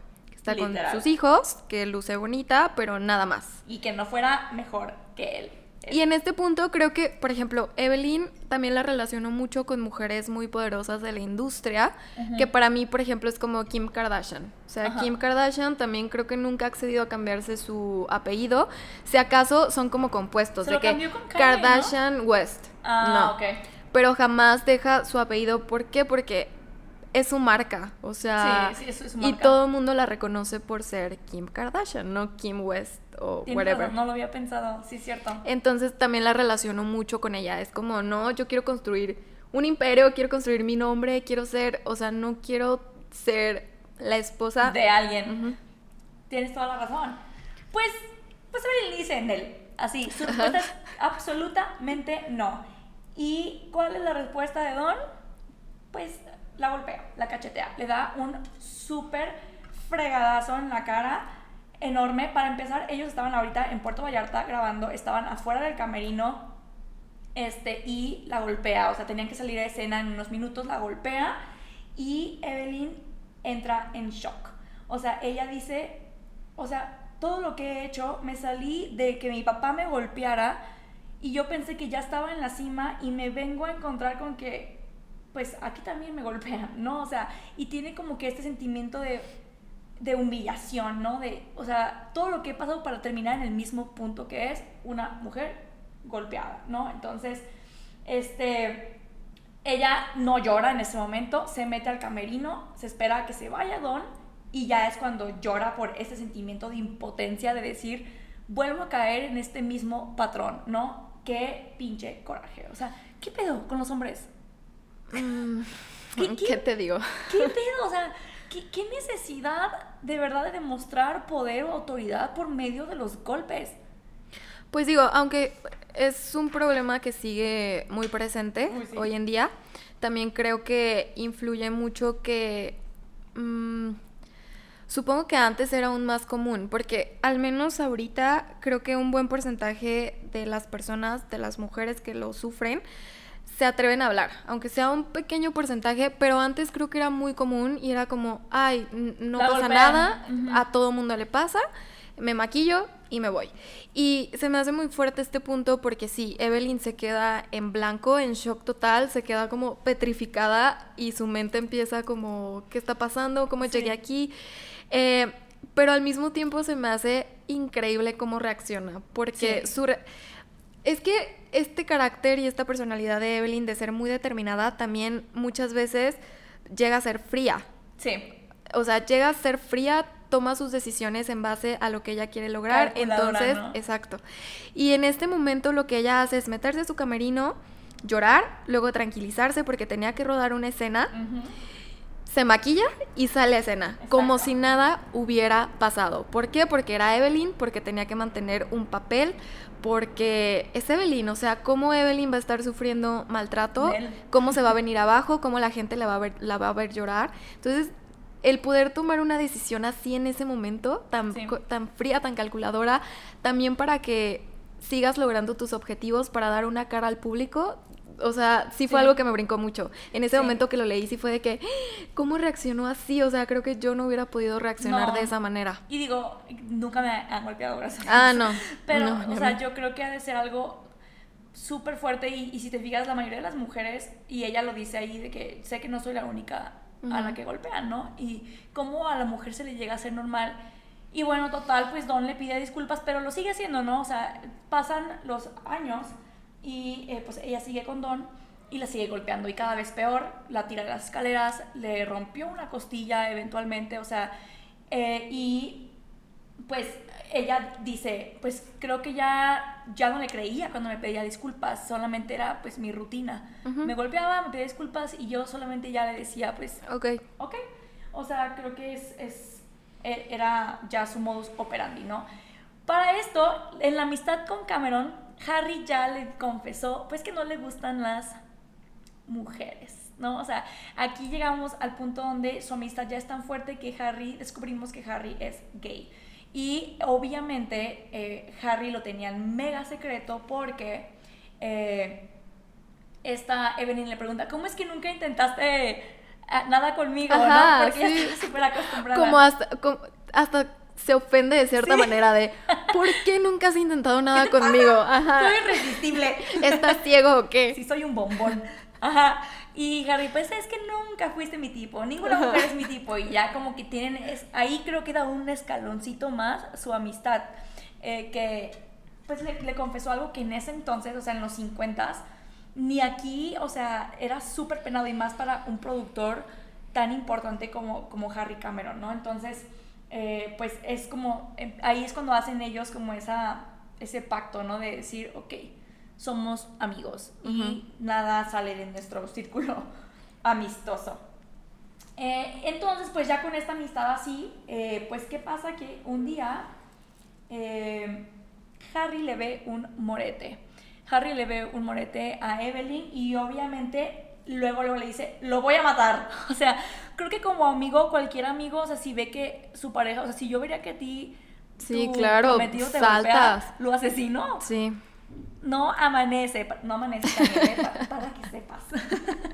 Está Literal. con sus hijos, que luce bonita, pero nada más. Y que no fuera mejor que él. Y en este punto creo que, por ejemplo, Evelyn también la relacionó mucho con mujeres muy poderosas de la industria, que para mí, por ejemplo, es como Kim Kardashian. O sea. Kim Kardashian también creo que nunca ha accedido a cambiarse su apellido. Si acaso son como compuestos, Se de lo que cambió con Kanye, Kardashian West. Ah, no. ok. Pero jamás deja su apellido. ¿Por qué? Porque es su marca. O sea, Sí, sí, eso es su y marca. todo el mundo la reconoce por ser Kim Kardashian, no Kim West o Tienes whatever. razón, no lo había pensado. Sí, cierto. Entonces también la relaciono mucho con ella. Es como, no, yo quiero construir un imperio, quiero construir mi nombre, quiero ser, o sea, no quiero ser la esposa de alguien. Tienes toda la razón. Pues, pues Evelyn dice en él. Así, su respuesta es absolutamente no. ¿Y cuál es la respuesta de Don? Pues la golpea, la cachetea. Le da un súper fregadazo en la cara enorme. Para empezar, ellos estaban ahorita en Puerto Vallarta grabando, estaban afuera del camerino este, y la golpea. O sea, tenían que salir a escena en unos minutos, la golpea y Evelyn entra en shock. O sea, ella dice, o sea, todo lo que he hecho, me salí de que mi papá me golpeara y yo pensé que ya estaba en la cima y me vengo a encontrar con que, pues aquí también me golpean, ¿no? O sea, y tiene como que este sentimiento de, de humillación, ¿no? De, o sea, todo lo que he pasado para terminar en el mismo punto que es una mujer golpeada, ¿no? Entonces, este, ella no llora en ese momento, se mete al camerino, se espera a que se vaya Don y ya es cuando llora por ese sentimiento de impotencia de decir, vuelvo a caer en este mismo patrón, ¿no? Qué pinche coraje. O sea, ¿qué pedo con los hombres? Mm, ¿Qué- ¿Qué, qué? te digo? ¿Qué pedo? O sea, ¿qué, qué necesidad de verdad de demostrar poder o autoridad por medio de los golpes? Pues digo, aunque es un problema que sigue muy presente Uy, sí. hoy en día, también creo que influye mucho que... mm, supongo que antes era aún más común, porque al menos ahorita creo que un buen porcentaje de las personas, de las mujeres que lo sufren, se atreven a hablar, aunque sea un pequeño porcentaje, pero antes creo que era muy común y era como, ay, no La pasa golpean. nada, Ujú. a todo mundo le pasa, me maquillo y me voy. Y se me hace muy fuerte este punto porque sí, Evelyn se queda en blanco, en shock total, se queda como petrificada y su mente empieza como, ¿qué está pasando? ¿Cómo Sí. llegué aquí? Eh, pero al mismo tiempo se me hace increíble cómo reacciona, porque Sí. su... re- Es que este carácter y esta personalidad de Evelyn de ser muy determinada también muchas veces llega a ser fría. Sí. O sea, llega a ser fría, toma sus decisiones en base a lo que ella quiere lograr. Entonces, ¿no? exacto. Y en este momento lo que ella hace es meterse a su camerino, llorar, luego tranquilizarse porque tenía que rodar una escena, se maquilla y sale a escena, como si nada hubiera pasado. ¿Por qué? Porque era Evelyn, porque tenía que mantener un papel, porque es Evelyn, o sea, ¿cómo Evelyn va a estar sufriendo maltrato? ¿Cómo se va a venir abajo? ¿Cómo la gente la va a ver, la va a ver llorar? Entonces, el poder tomar una decisión así en ese momento, tan, Sí. tan fría, tan calculadora, también para que sigas logrando tus objetivos, para dar una cara al público. O sea, sí fue Sí. algo que me brincó mucho. En ese Sí. momento que lo leí, sí fue de que, ¿cómo reaccionó así? O sea, creo que yo no hubiera podido reaccionar No. de esa manera. Y digo, nunca me han golpeado, gracias. Ah, no. Pero, No, o sea, no. yo creo que ha de ser algo súper fuerte y, y si te fijas, la mayoría de las mujeres, y ella lo dice ahí, de que sé que no soy la única a la que golpean, ¿no? Y cómo a la mujer se le llega a ser normal. Y bueno, total, pues Don le pide disculpas, pero lo sigue haciendo, ¿no? O sea, pasan los años y eh, pues ella sigue con Don y la sigue golpeando y cada vez peor, la tira de las escaleras, le rompió una costilla eventualmente, o sea, eh, y pues ella dice, pues creo que ya, ya no le creía cuando me pedía disculpas, solamente era pues mi rutina. Ujú. Me golpeaba, me pedía disculpas y yo solamente ya le decía pues, Ok. ok, o sea, creo que es, es- e- era ya su modus operandi, ¿no? Para esto, en la amistad con Cameron, Harry ya le confesó pues que no le gustan las mujeres, ¿no? O sea, aquí llegamos al punto donde su amistad ya es tan fuerte que Harry, descubrimos que Harry es gay. Y obviamente eh, Harry lo tenía en mega secreto porque eh, esta Evelyn le pregunta, ¿cómo es que nunca intentaste ah, nada conmigo? Ajá, ¿no? Porque ella sí. está súper acostumbrada. Como hasta, como- hasta se ofende de cierta manera de ¿por qué nunca has intentado nada conmigo? Ajá. Soy irresistible. ¿Estás ciego o qué? Sí, soy un bombón. Ajá. Y Harry, pues es que nunca fuiste mi tipo, ninguna mujer es mi tipo. Y ya como que tienen, es, ahí creo que da un escaloncito más su amistad. Eh, que pues le, le, confesó algo que en ese entonces, o sea, en los 50 ni aquí, o sea, era súper penado y más para un productor tan importante como, como Harry Cameron, ¿no? Entonces, eh, pues es como, em, ahí es cuando hacen ellos como esa, ese pacto, ¿no? De decir, ok, somos amigos y nada sale de nuestro círculo amistoso. Eh, entonces, pues ya con esta amistad así, eh, pues ¿qué pasa? Que un día Harry le ve un morete. Harry le ve un morete a Evelyn y obviamente luego, luego le dice, lo voy a matar. O sea, creo que como amigo, cualquier amigo, o sea, si ve que su pareja, o sea, si yo vería que a ti, sí, claro, te saltas. lo asesino. Sí. No amanece, no amanece también, ¿eh? para, que sepas.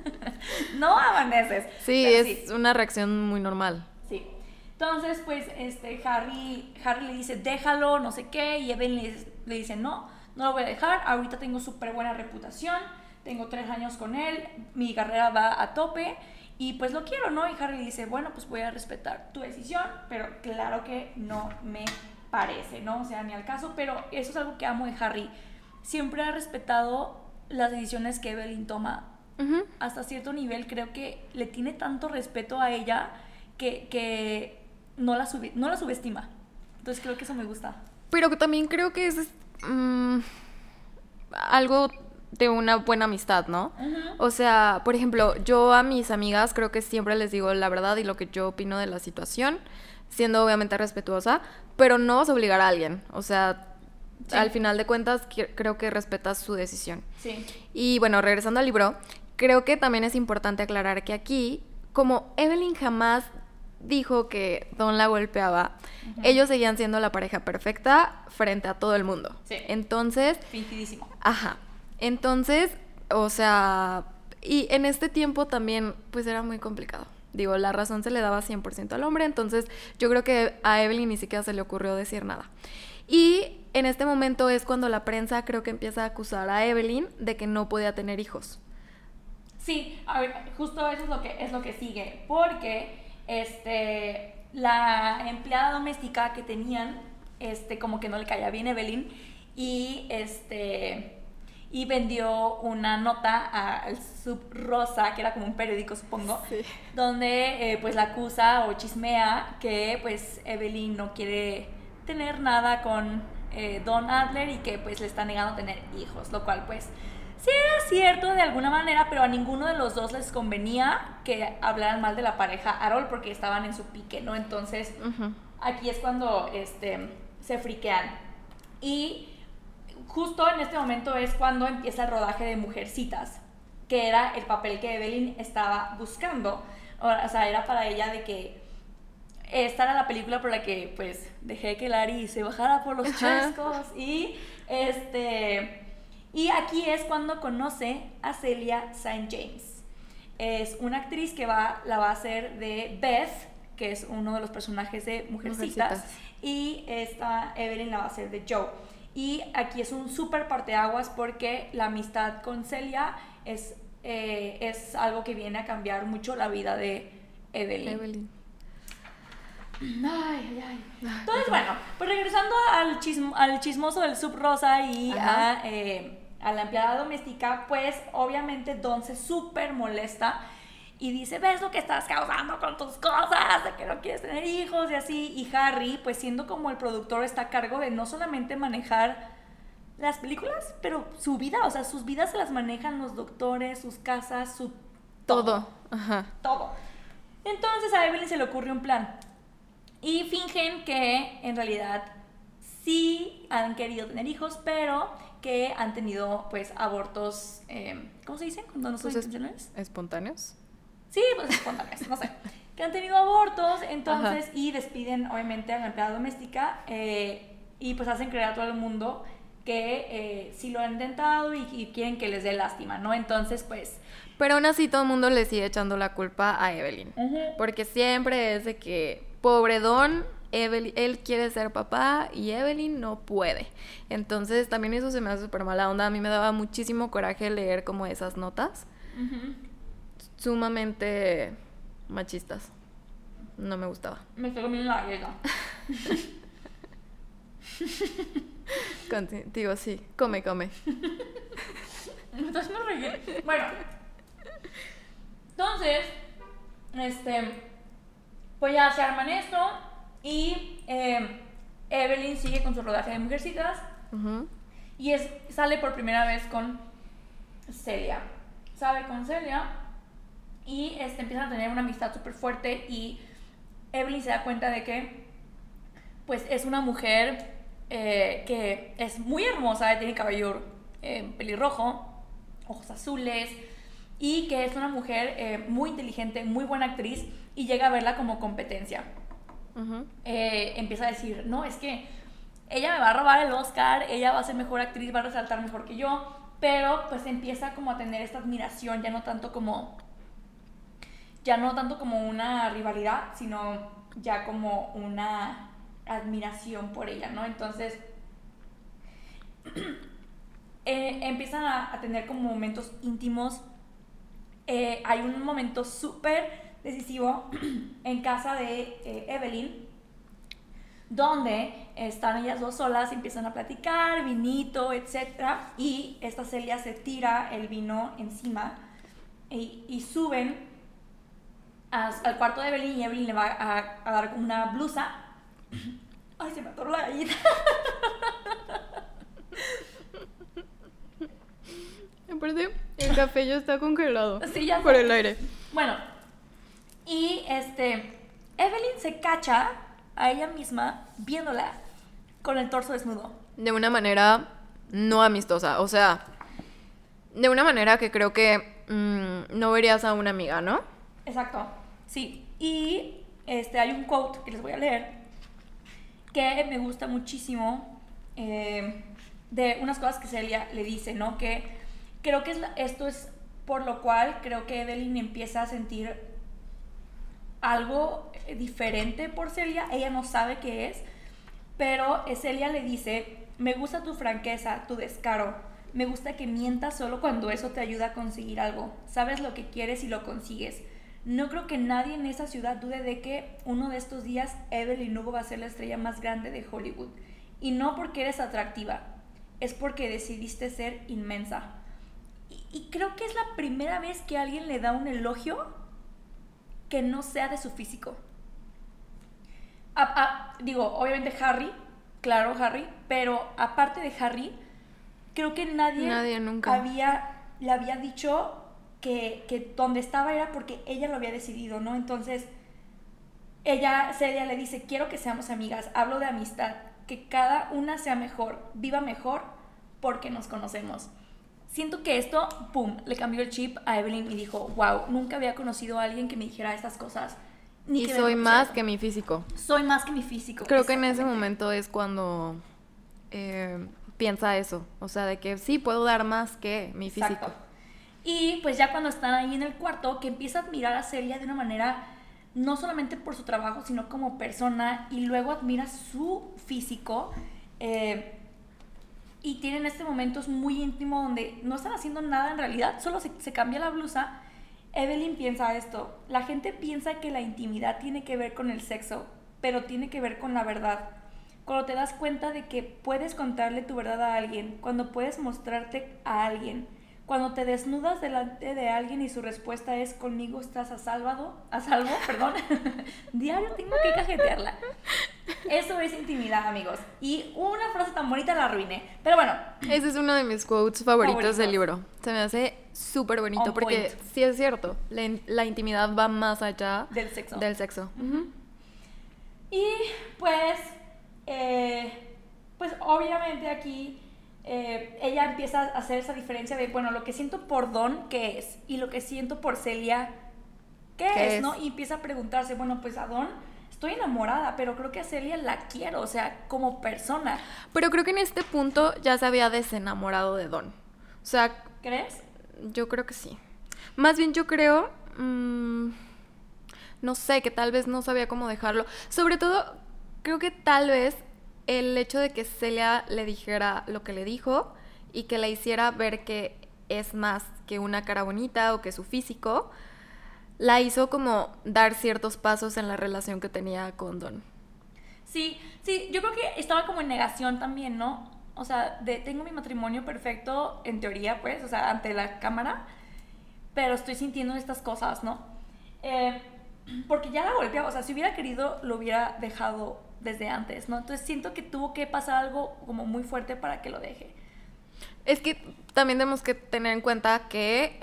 no amaneces. Sí, es una reacción muy normal. Sí. Entonces, pues, este, Harry, Harry le dice, déjalo, no sé qué, y Evelyn le, le dice, no, no lo voy a dejar, ahorita tengo súper buena reputación, tengo tres años con él, mi carrera va a tope y pues lo quiero, ¿no? Y Harry dice, bueno, pues voy a respetar tu decisión, pero claro que no me parece, ¿no? O sea, ni al caso, pero eso es algo que amo de Harry. Siempre ha respetado las decisiones que Evelyn toma. Hasta cierto nivel creo que le tiene tanto respeto a ella que, que no, la no la subestima. Entonces creo que eso me gusta. Pero también creo que es mm, algo de una buena amistad, ¿no? O sea, por ejemplo, yo a mis amigas creo que siempre les digo la verdad y lo que yo opino de la situación, siendo obviamente respetuosa, pero no vas a obligar a alguien. O sea, al final de cuentas creo que respetas su decisión. Sí. Y bueno, regresando al libro, creo que también es importante aclarar que aquí, como Evelyn jamás dijo que Don la golpeaba, ellos seguían siendo la pareja perfecta frente a todo el mundo. Sí. Entonces... Fingidísimo. Ajá. Entonces, o sea, y en este tiempo también, pues era muy complicado. Digo, la razón se le daba 100% al hombre, entonces yo creo que a Evelyn ni siquiera se le ocurrió decir nada. Y en este momento es cuando la prensa creo que empieza a acusar a Evelyn de que no podía tener hijos. Sí, a ver, justo eso es lo que es lo que sigue, porque este la empleada doméstica que tenían este como que no le caía bien Evelyn y este y vendió una nota al Sub Rosa, que era como un periódico, supongo, donde eh, pues la acusa o chismea que pues Evelyn no quiere tener nada con eh, Don Adler y que pues le está negando tener hijos, lo cual pues sí era cierto de alguna manera, pero a ninguno de los dos les convenía que hablaran mal de la pareja Harold porque estaban en su pique, ¿no? Entonces aquí es cuando este, se friquean. Y justo en este momento es cuando empieza el rodaje de Mujercitas, que era el papel que Evelyn estaba buscando. O sea, era para ella de que esta era la película por la que pues dejé que Larry se bajara por los chescos y este y aquí es cuando conoce a Celia St. James. Es una actriz que va, la va a hacer de Beth, que es uno de los personajes de Mujercitas, Mujercitas. y esta Evelyn la va a hacer de Joe. Y aquí es un súper parteaguas porque la amistad con Celia es, eh, es algo que viene a cambiar mucho la vida de Evelyn. Evelyn. Ay, ay, Entonces, bueno, pues regresando al, al chismoso del sub rosa y a, eh, a, la empleada doméstica, pues obviamente Don se súper molesta y dice, ves lo que estás causando con tus cosas, de que no quieres tener hijos y así. Y Harry, pues siendo como el productor, está a cargo de no solamente manejar las películas, pero su vida, o sea, sus vidas se las manejan los doctores, sus casas, su... Todo. Ajá. Todo. Entonces a Evelyn se le ocurre un plan. Y fingen que en realidad sí han querido tener hijos, pero que han tenido pues abortos, eh, ¿cómo se dice? Cuando no son pues Espontáneos. Sí, pues espontáneas, no sé. Que han tenido abortos, entonces, y despiden obviamente a la empleada doméstica eh, y pues hacen creer a todo el mundo que eh, sí lo han intentado y, quieren que les dé lástima, ¿no? Entonces, pues... Pero aún así todo el mundo le sigue echando la culpa a Evelyn. Porque siempre es de que, pobre Don, él quiere ser papá y Evelyn no puede. Entonces también eso se me hace súper mala onda. A mí me daba muchísimo coraje leer como esas notas. Sumamente machistas. No me gustaba. Me estoy comiendo la galleta. Contigo, sí. Come, come. Entonces me reí. Bueno. Entonces, este, pues ya se arman esto y eh, Evelyn sigue con su rodaje de Mujercitas y es, sale por primera vez con Celia. Sale con Celia y este, empiezan a tener una amistad súper fuerte y Evelyn se da cuenta de que pues es una mujer eh, que es muy hermosa, tiene cabello eh, pelirrojo, ojos azules, y que es una mujer eh, muy inteligente, muy buena actriz, y llega a verla como competencia. empieza a decir, no, es que ella me va a robar el Oscar, ella va a ser mejor actriz, va a resaltar mejor que yo, pero pues empieza como a tener esta admiración, ya no tanto como, ya no tanto como una rivalidad, sino ya como una admiración por ella, ¿no? Entonces, eh, empiezan a, tener como momentos íntimos. Eh, hay un momento súper decisivo en casa de eh, Evelyn, donde están ellas dos solas, empiezan a platicar, vinito, etc. Y esta Celia se tira el vino encima y, suben al cuarto de Evelyn y Evelyn le va a, a dar una blusa Ay, se me atoró la gallina. Aparte, el café ya está congelado. Sí, ya. Por el aire. Bueno, y este. Evelyn se cacha a ella misma viéndola con el torso desnudo. De una manera no amistosa. O sea, de una manera que creo que mm, no verías a una amiga, ¿no? Exacto. Sí. Y este, hay un quote que les voy a leer que me gusta muchísimo eh, de unas cosas que Celia le dice, ¿no? Que creo que esto es por lo cual creo que Evelyn empieza a sentir algo diferente por Celia. Ella no sabe qué es, pero Celia le dice, me gusta tu franqueza, tu descaro. Me gusta que mientas solo cuando eso te ayuda a conseguir algo. Sabes lo que quieres y lo consigues. No creo que nadie en esa ciudad dude de que uno de estos días Evelyn Hugo va a ser la estrella más grande de Hollywood. Y no porque eres atractiva, es porque decidiste ser inmensa. Y, creo que es la primera vez que alguien le da un elogio que no sea de su físico. digo, obviamente Harry, claro Harry, pero aparte de Harry, creo que nadie, nadie nunca. Había, le había dicho que, donde estaba era porque ella lo había decidido, ¿no? Entonces, ella, Celia le dice, quiero que seamos amigas, hablo de amistad, que cada una sea mejor, viva mejor, porque nos conocemos. Siento que esto, ¡pum!, le cambió el chip a Evelyn y dijo, wow, nunca había conocido a alguien que me dijera estas cosas. Ni y soy más que mi físico. Soy más que mi físico. Creo que en ese momento es cuando eh, piensa eso, o sea, de que sí, puedo dar más que mi físico. Y pues ya cuando están ahí en el cuarto, que empieza a admirar a Celia de una manera no solamente por su trabajo, sino como persona, y luego admira su físico. Eh, y tienen este momento muy íntimo donde no están haciendo nada en realidad, solo se, se cambia la blusa. Evelyn piensa esto, la gente piensa que la intimidad tiene que ver con el sexo, pero tiene que ver con la verdad. Cuando te das cuenta de que puedes contarle tu verdad a alguien, cuando puedes mostrarte a alguien, cuando te desnudas delante de alguien y su respuesta es conmigo estás a salvado, a salvo, perdón, diario tengo que cajetearla. Eso es intimidad, amigos. Y una frase tan bonita la arruiné. Pero bueno. Ese es uno de mis quotes favoritos, del libro. Se me hace súper bonito porque sí es cierto, la, intimidad va más allá del sexo. Del sexo. Y pues, eh, pues obviamente aquí eh, ella empieza a hacer esa diferencia de, bueno, lo que siento por Don, ¿qué es? Y lo que siento por Celia, ¿qué, es, no? Y empieza a preguntarse, bueno, pues a Don estoy enamorada, pero creo que a Celia la quiero, o sea, como persona. Pero creo que en este punto ya se había desenamorado de Don. O sea... ¿Crees? Yo creo que sí. Más bien yo creo... Mm, no sé, que tal vez no sabía cómo dejarlo. Sobre todo creo que tal vez el hecho de que Celia le dijera lo que le dijo y que le hiciera ver que es más que una cara bonita o que su físico, la hizo como dar ciertos pasos en la relación que tenía con Don. Sí, sí, yo creo que estaba como en negación también, ¿no? O sea, de tengo mi matrimonio perfecto, en teoría, pues, o sea, ante la cámara, pero estoy sintiendo estas cosas, ¿no? Eh, porque ya la golpeaba, o sea, si hubiera querido, lo hubiera dejado desde antes, ¿no? Entonces siento que tuvo que pasar algo como muy fuerte para que lo deje. Es que también tenemos que tener en cuenta que,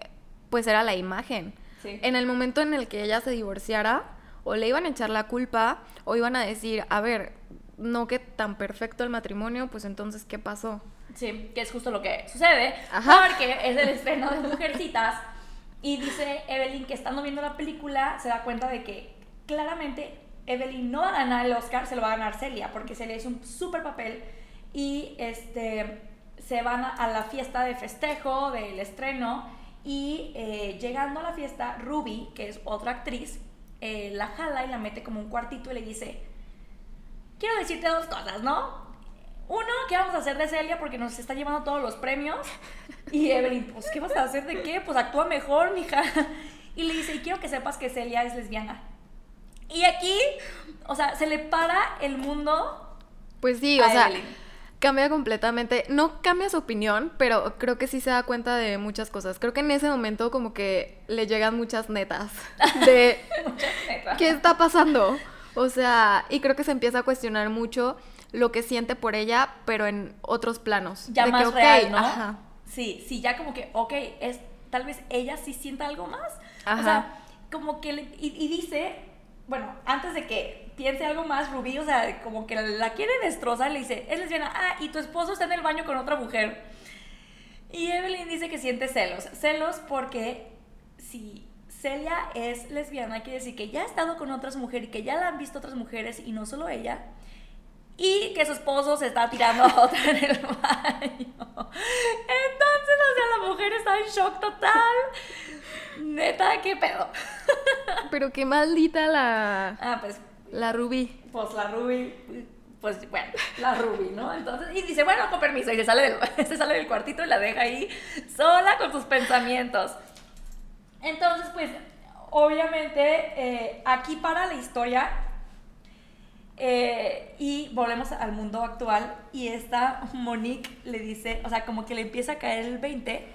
pues, era la imagen. Sí. En el momento en el que ella se divorciara, o le iban a echar la culpa, o iban a decir, a ver, no que tan perfecto el matrimonio, pues entonces, ¿qué pasó? Sí, que es justo lo que sucede, Ajá. porque es el estreno de Mujercitas y dice Evelyn que estando viendo la película se da cuenta de que claramente Evelyn no va a ganar el Oscar, se lo va a ganar Celia, porque Celia hizo un súper papel y este, se van a, la fiesta de festejo del estreno y eh, llegando a la fiesta, Ruby, que es otra actriz, eh, la jala y la mete como un cuartito y le dice, quiero decirte dos cosas, ¿no? Uno, ¿qué vamos a hacer de Celia? Porque nos está llevando todos los premios. Y Evelyn, pues, ¿qué vas a hacer de qué? Pues actúa mejor, mija. Y le dice, y quiero que sepas que Celia es lesbiana. Y aquí, o sea, se le para el mundo Pues sí, a o sea, Evelyn. cambia completamente. No cambia su opinión, pero creo que sí se da cuenta de muchas cosas. Creo que en ese momento como que le llegan muchas netas de qué está pasando. O sea, y creo que se empieza a cuestionar mucho lo que siente por ella, pero en otros planos. Ya De que, más ok, real, ¿no? Ajá. Sí, sí, ya como que, ok, es, tal vez ella sí sienta algo más. Ajá. O sea, como que, le- y, y dice, bueno, antes de que piense algo más, Rubí, o sea, como que la quiere destrozar, le dice, es lesbiana, ah, y tu esposo está en el baño con otra mujer. Y Evelyn dice que siente celos. Celos porque si Celia es lesbiana, quiere decir que ya ha estado con otras mujeres y que ya la han visto otras mujeres y no solo ella. Y que su esposo se está tirando a otra en el baño. Entonces, o sea, la mujer está en shock total. Neta, ¿qué pedo? Pero qué maldita la, Ah, pues, la Ruby. pues la Ruby, pues bueno, la Ruby, ¿no? Entonces, y dice, bueno, con permiso, y se sale del, se sale del cuartito y la deja ahí sola con sus pensamientos. Entonces, pues, obviamente, eh, aquí para la historia eh, y volvemos al mundo actual y esta Monique le dice, o sea, como que le empieza a caer el 20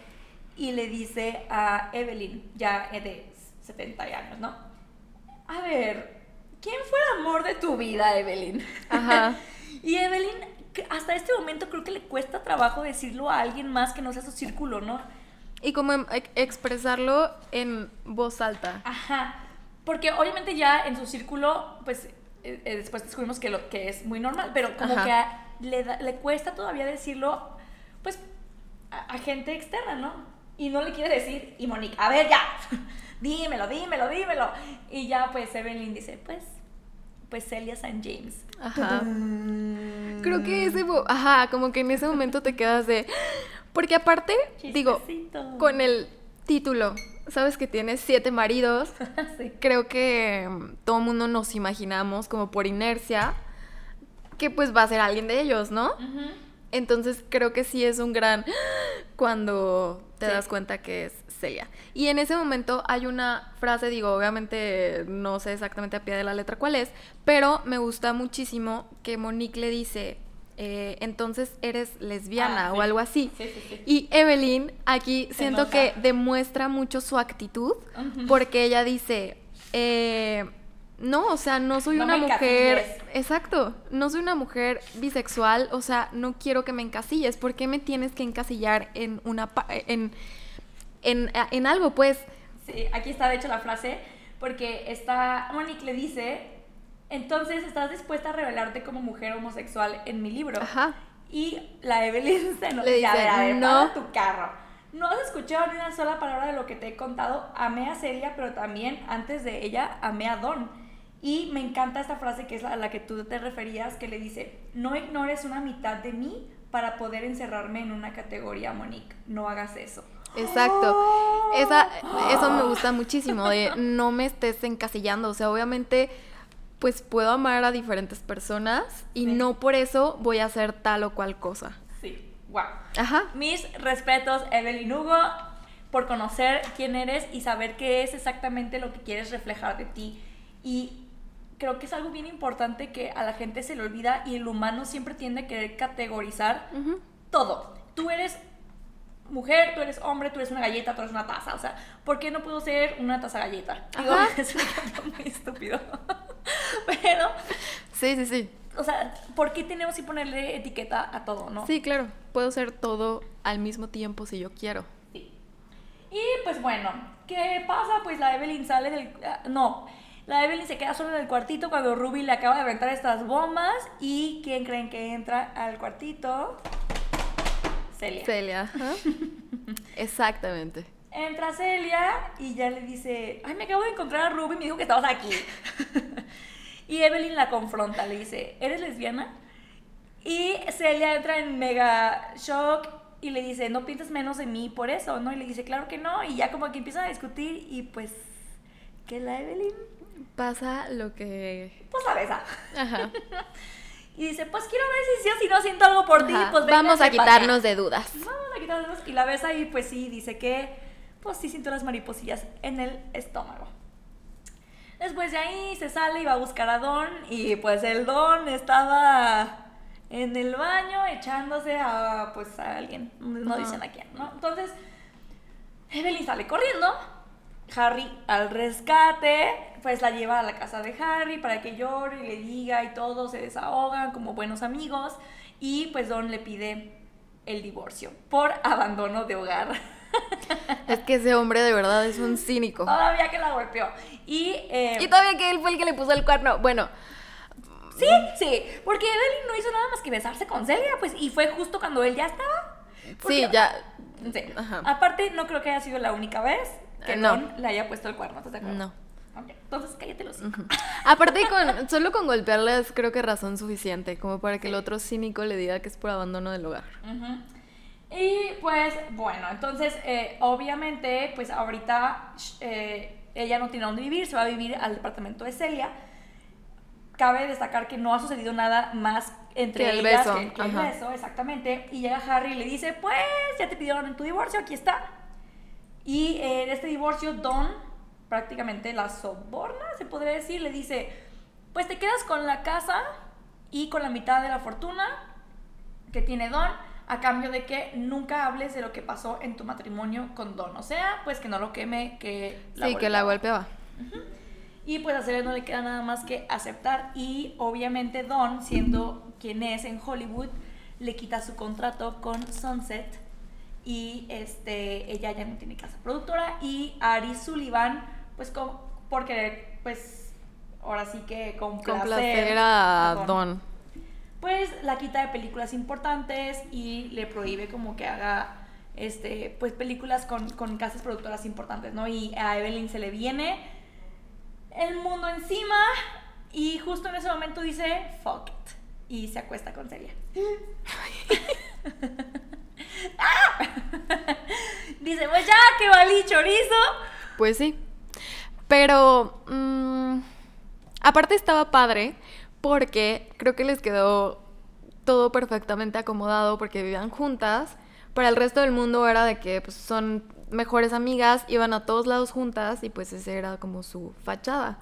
y le dice a Evelyn, ya de 70 años, ¿no? A ver, ¿quién fue el amor de tu vida, Evelyn? Ajá. y Evelyn, hasta este momento creo que le cuesta trabajo decirlo a alguien más que no sea su círculo, ¿no? Y como em- ex- expresarlo en voz alta. Ajá. Porque obviamente ya en su círculo, pues eh, eh, después descubrimos que, lo, que es muy normal, pero como Ajá. que a- le, da- le cuesta todavía decirlo, pues, a, a gente externa, ¿no? Y no le quiere decir, y Monique, a ver ya, dímelo, dímelo, dímelo. Y ya pues Evelyn dice, pues, pues Celia St. James. Ajá. Creo que ese, ajá, como que en ese momento te quedas de, porque aparte, digo, con el título, sabes que tienes siete maridos, Sí. creo que mm, todo el mundo nos imaginamos como por inercia que pues va a ser alguien de ellos, ¿no? Ujú. Entonces creo que sí es un gran cuando te Sí. das cuenta que es Celia. Y en ese momento hay una frase, digo, obviamente no sé exactamente a pie de la letra cuál es, pero me gusta muchísimo que Monique le dice, eh, entonces eres lesbiana Ah, o algo así. Sí, sí, sí. Y Evelyn aquí siento que demuestra mucho su actitud porque ella dice, eh, no, o sea, no soy No una mujer, exacto, no soy una mujer bisexual, o sea, no quiero que me encasilles, ¿por qué me tienes que encasillar en una pa- en en, en algo, pues? Sí, aquí está de hecho la frase, porque está, Monique le dice, entonces estás dispuesta a revelarte como mujer homosexual en mi libro. Ajá. Y la Evelyn se nos Le dice, a ver, a ver, "No". para tu carro. No has escuchado ni una sola palabra de lo que te he contado. Amé a Celia, pero también antes de ella amé a Don. Y me encanta esta frase que es la- a la que tú te referías, que le dice, no ignores una mitad de mí para poder encerrarme en una categoría, Monique. No hagas eso. Exacto. Esa, eso me gusta muchísimo, de no me estés encasillando. O sea, obviamente pues puedo amar a diferentes personas y Sí. no por eso voy a hacer tal o cual cosa. Sí, wow. Ajá. Mis respetos, Evelyn Hugo, por conocer quién eres y saber qué es exactamente lo que quieres reflejar de ti. Y creo que es algo bien importante que a la gente se le olvida y el humano siempre tiende a querer categorizar Ujú. todo. Tú eres mujer, tú eres hombre, tú eres una galleta, tú eres una taza. O sea, ¿por qué no puedo ser una taza galleta? Digo, Ajá. es un ejemplo muy estúpido. Pero, Sí, sí, sí. o sea, ¿por qué tenemos que ponerle etiqueta a todo, no? Sí, claro. Puedo ser todo al mismo tiempo si yo quiero. Sí. Y pues bueno, ¿qué pasa? Pues la Evelyn sale del... ah, No, la Evelyn se queda sola en el cuartito cuando Ruby le acaba de aventar estas bombas. ¿Y quién creen que entra al cuartito? Celia. Celia. Exactamente. Entra Celia y ya le dice, ay, me acabo de encontrar a Ruby me dijo que estabas aquí. y Evelyn la confronta, le dice, ¿eres lesbiana? Y Celia entra en mega shock y le dice, no piensas menos de mí por eso, ¿no? Y le dice, claro que no. Y ya como que empiezan a discutir y pues, que la Evelyn, Pasa lo que... pues la besa. Ajá. Y dice, pues quiero ver si sí o si no siento algo por ti, pues Vamos a vénganse pa' acá". quitarnos de dudas. Vamos a quitarnos. Y la besa y pues sí, dice que pues sí sintió las mariposillas en el estómago. Después de ahí se sale y va a buscar a Don y pues el Don estaba en el baño echándose a pues a alguien, no dicen a quién, ¿no? Entonces Evelyn sale corriendo, Harry al rescate, pues la lleva a la casa de Harry para que llore y le diga y todo, se desahogan como buenos amigos y pues Don le pide el divorcio por abandono de hogar. Es que ese hombre de verdad es un cínico. Todavía que la golpeó. Y, eh, Y todavía que él fue el que le puso el cuerno. Bueno, sí, sí, porque Evelyn no hizo nada más que besarse con Celia, pues, y fue justo cuando él ya estaba. Porque- sí, ya. Sí. Ajá. Aparte, no creo que haya sido la única vez que Eh, no. Le haya puesto el cuerno, ¿estás de acuerdo? No. Entonces, cállate los. Aparte, con, solo con golpearle es creo que razón suficiente, como para que el otro cínico le diga que es por abandono del hogar. Ujú. Y pues bueno, entonces eh, obviamente pues ahorita eh, ella no tiene dónde vivir, se va a vivir al departamento de Celia. Cabe destacar que no ha sucedido nada más entre Que el ellas beso, que, que el beso, exactamente. Y llega Harry y le dice, pues ya te pidieron tu divorcio, aquí está. Y en este divorcio Don prácticamente la soborna, se podría decir, le dice, pues te quedas con la casa y con la mitad de la fortuna que tiene Don a cambio de que nunca hables de lo que pasó en tu matrimonio con Don. O sea, pues que no lo queme, que sí, que la golpeaba. golpeaba. Y pues a Celia no le queda nada más que aceptar y obviamente Don, siendo quien es en Hollywood, le quita su contrato con Sunset y este ella ya no tiene casa productora y Ari Sullivan pues con, por querer pues ahora sí que complacer, Complacer a Don, Don. pues la quita de películas importantes y le prohíbe como que haga este pues películas con, con casas productoras importantes, ¿no? Y a Evelyn se le viene el mundo encima y justo en ese momento dice fuck it y se acuesta con Celia. Dice, pues ya que valí chorizo. Pues sí. Pero, mm, aparte estaba padre porque creo que les quedó todo perfectamente acomodado porque vivían juntas. Para el resto del mundo era de que pues, son mejores amigas, iban a todos lados juntas y pues ese era como su fachada.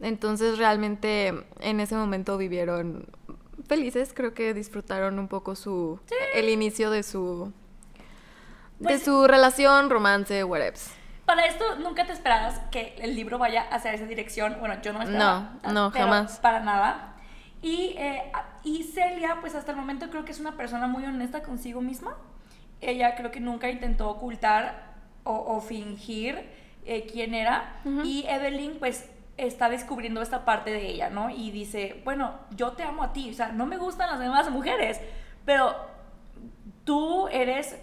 Entonces realmente en ese momento vivieron felices, creo que disfrutaron un poco su el inicio de su de Pues- su relación, romance, whatever. Para esto nunca te esperabas que el libro vaya hacia esa dirección. Bueno, yo no me esperaba. No, no, pero jamás. Para nada. Y, eh, y Celia, pues hasta el momento creo que es una persona muy honesta consigo misma. Ella creo que nunca intentó ocultar o, o fingir eh, quién era. Ujú. Y Evelyn, pues está descubriendo esta parte de ella, ¿no? Y dice, bueno, yo te amo a ti. O sea, no me gustan las demás mujeres, pero tú eres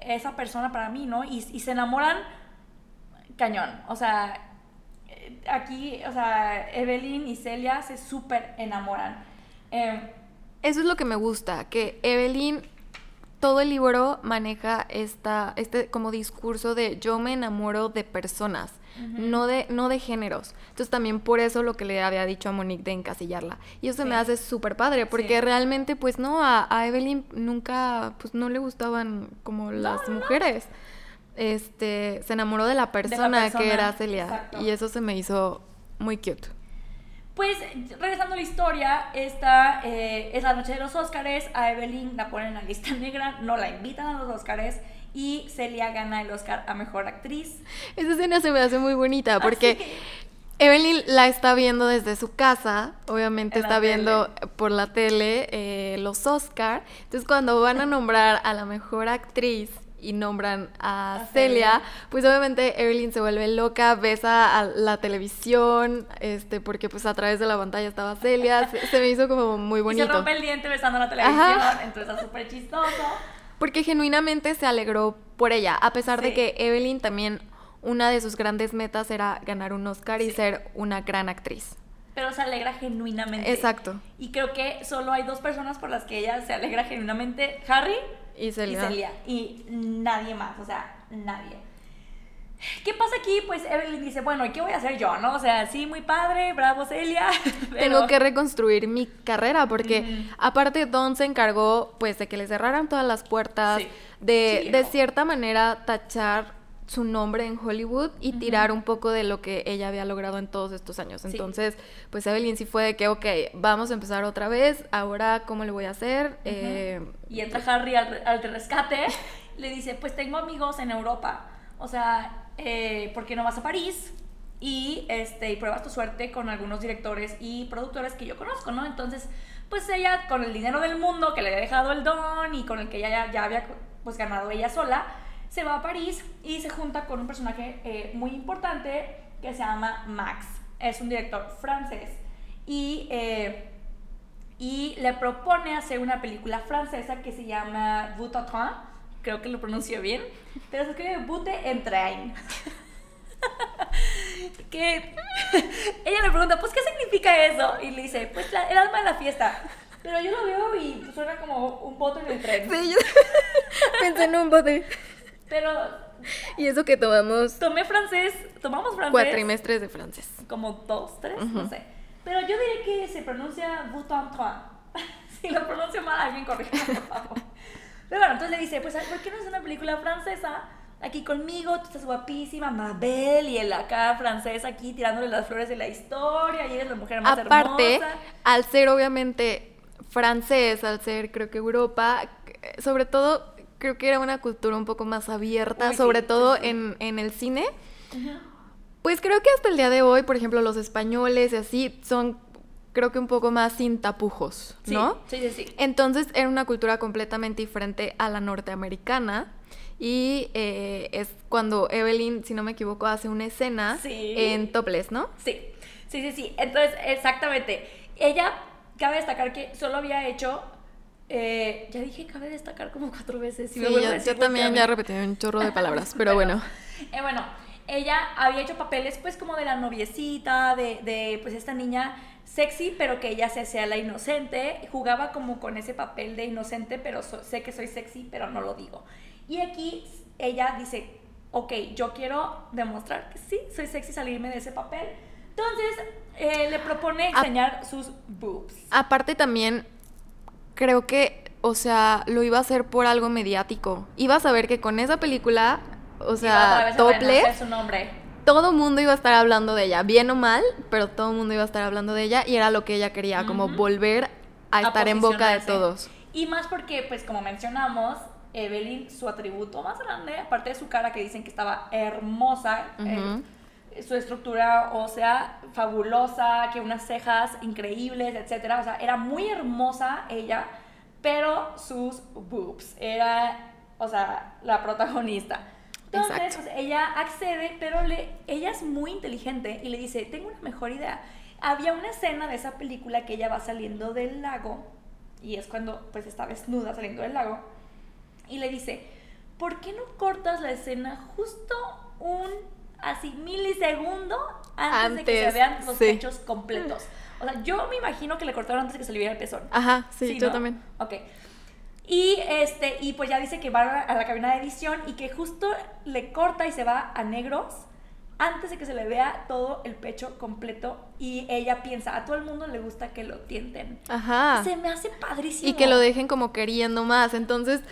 esa persona para mí, ¿no? Y, se enamoran cañón. O sea, eh, aquí, o sea, Evelyn y Celia se súper enamoran. Eh, Eso es lo que me gusta, que Evelyn todo el libro maneja esta, este como discurso de yo me enamoro de personas, no, de, no de géneros. Entonces también por eso lo que le había dicho a Monique de encasillarla. Y eso se me hace súper padre, porque realmente pues no, a, Evelyn nunca, pues no le gustaban como las mujeres. Este, se enamoró de la persona, que era Celia. Y eso se me hizo muy cute. Pues regresando a la historia, esta eh, es la noche de los Óscares, a Evelyn la ponen en la lista negra, no la invitan a los Óscares y Celia gana el Oscar a Mejor Actriz. Esa escena se me hace muy bonita porque Evelyn la está viendo desde su casa, obviamente está viendo por la tele eh, los Oscar, entonces cuando van a nombrar a la Mejor Actriz y nombran a, Celia, pues obviamente Evelyn se vuelve loca, besa a la televisión, este, porque pues a través de la pantalla estaba Celia, se, me hizo como muy bonito. Y se rompe el diente besando la televisión, entonces está súper chistoso. Porque genuinamente se alegró por ella, a pesar de que Evelyn también una de sus grandes metas era ganar un Oscar y ser una gran actriz. Pero se alegra genuinamente. Exacto. Y creo que solo hay dos personas por las que ella se alegra genuinamente, Harry y Celia. Y nadie más, o sea, nadie. ¿Qué pasa aquí? Pues Evelyn dice, bueno, ¿y qué voy a hacer yo? ¿No? O sea, sí, muy padre, bravo Celia. Tengo que reconstruir mi carrera porque aparte Don se encargó pues de que le cerraran todas las puertas, de, de cierta manera tachar su nombre en Hollywood y tirar un poco de lo que ella había logrado en todos estos años. Entonces, pues Evelyn sí fue de que, ok, vamos a empezar otra vez, ahora, ¿cómo le voy a hacer? Eh, y entra Harry al, rescate, le dice, pues tengo amigos en Europa, o sea, eh, ¿por qué no vas a París? Y, este, y pruebas tu suerte con algunos directores y productores que yo conozco, ¿no? Entonces, pues ella, con el dinero del mundo que le había dejado el don y con el que ella ya, ya había pues ganado ella sola, se va a París y se junta con un personaje eh, muy importante que se llama Max. Es un director francés y, eh, y le propone hacer una película francesa que se llama Vous Creo que lo pronuncio bien, pero se escribe Bute en Train. que ella le pregunta, pues, ¿qué significa eso? Y le dice, pues, el alma de la fiesta. Pero yo lo veo y suena como un bote en el tren. Sí, yo pensé en un bote. Pero. Y eso que tomamos. Tomé francés. Tomamos francés. Cuatrimestres de francés. Como dos, tres, no sé. Pero yo diré que se pronuncia Bouton-Toin. si lo pronuncio mal, alguien corrija, por favor. Pero bueno, entonces le dice: Pues, ¿por qué no es una película francesa? Aquí conmigo, tú estás guapísima, Mabel, y el acá francés aquí tirándole las flores de la historia, y eres la mujer más Aparte, al ser obviamente francés, al ser creo que Europa, sobre todo creo que era una cultura un poco más abierta, sobre todo En, el cine. Pues creo que hasta el día de hoy, por ejemplo, los españoles y así son creo que un poco más sin tapujos, ¿no? Sí, sí, sí. Entonces era una cultura completamente diferente a la norteamericana. Y eh, es cuando Evelyn, si no me equivoco, hace una escena en topless, ¿no? Sí, sí, sí, sí. Entonces, exactamente. Ella, cabe destacar que solo había hecho eh, ya dije, cabe destacar como cuatro veces. sí, yo, también ya repetí un chorro de palabras, pero, bueno. Eh, bueno, ella había hecho papeles pues como de la noviecita, de, de pues esta niña sexy, pero que ella se hacía la inocente, jugaba como con ese papel de inocente, pero sé que soy sexy, pero no lo digo. Y aquí ella dice, ok, yo quiero demostrar que sí, soy sexy, salirme de ese papel. Entonces, eh, le propone enseñar sus boobs. Aparte también creo que, o sea, lo iba a hacer por algo mediático. Iba a saber que con esa película, o sea, topless. Todo mundo iba a estar hablando de ella, bien o mal, pero todo el mundo iba a estar hablando de ella y era lo que ella quería, como volver a, estar en boca de todos. Y más porque, pues como mencionamos, Evelyn, su atributo más grande, aparte de su cara que dicen que estaba hermosa, eh, su estructura ósea fabulosa, que unas cejas increíbles, etc. O sea, era muy hermosa ella, pero sus boobs, era, o sea, la protagonista. Entonces, pues, ella accede, pero le, ella es muy inteligente y le dice, tengo una mejor idea. Había una escena de esa película que ella va saliendo del lago, y es cuando pues está desnuda saliendo del lago, y le dice, ¿por qué no cortas la escena justo un así milisegundo antes, de que se vean los pechos completos. O sea, yo me imagino que le cortaron antes de que se le viera el pezón. Ajá, sí, yo también. Ok. Y, este, y pues ya dice que va a la cabina de edición y que justo le corta y se va a negros antes de que se le vea todo el pecho completo y ella piensa, a todo el mundo le gusta que lo tienten. Ajá. Se me hace padrísimo. Y que lo dejen como queriendo más. Entonces,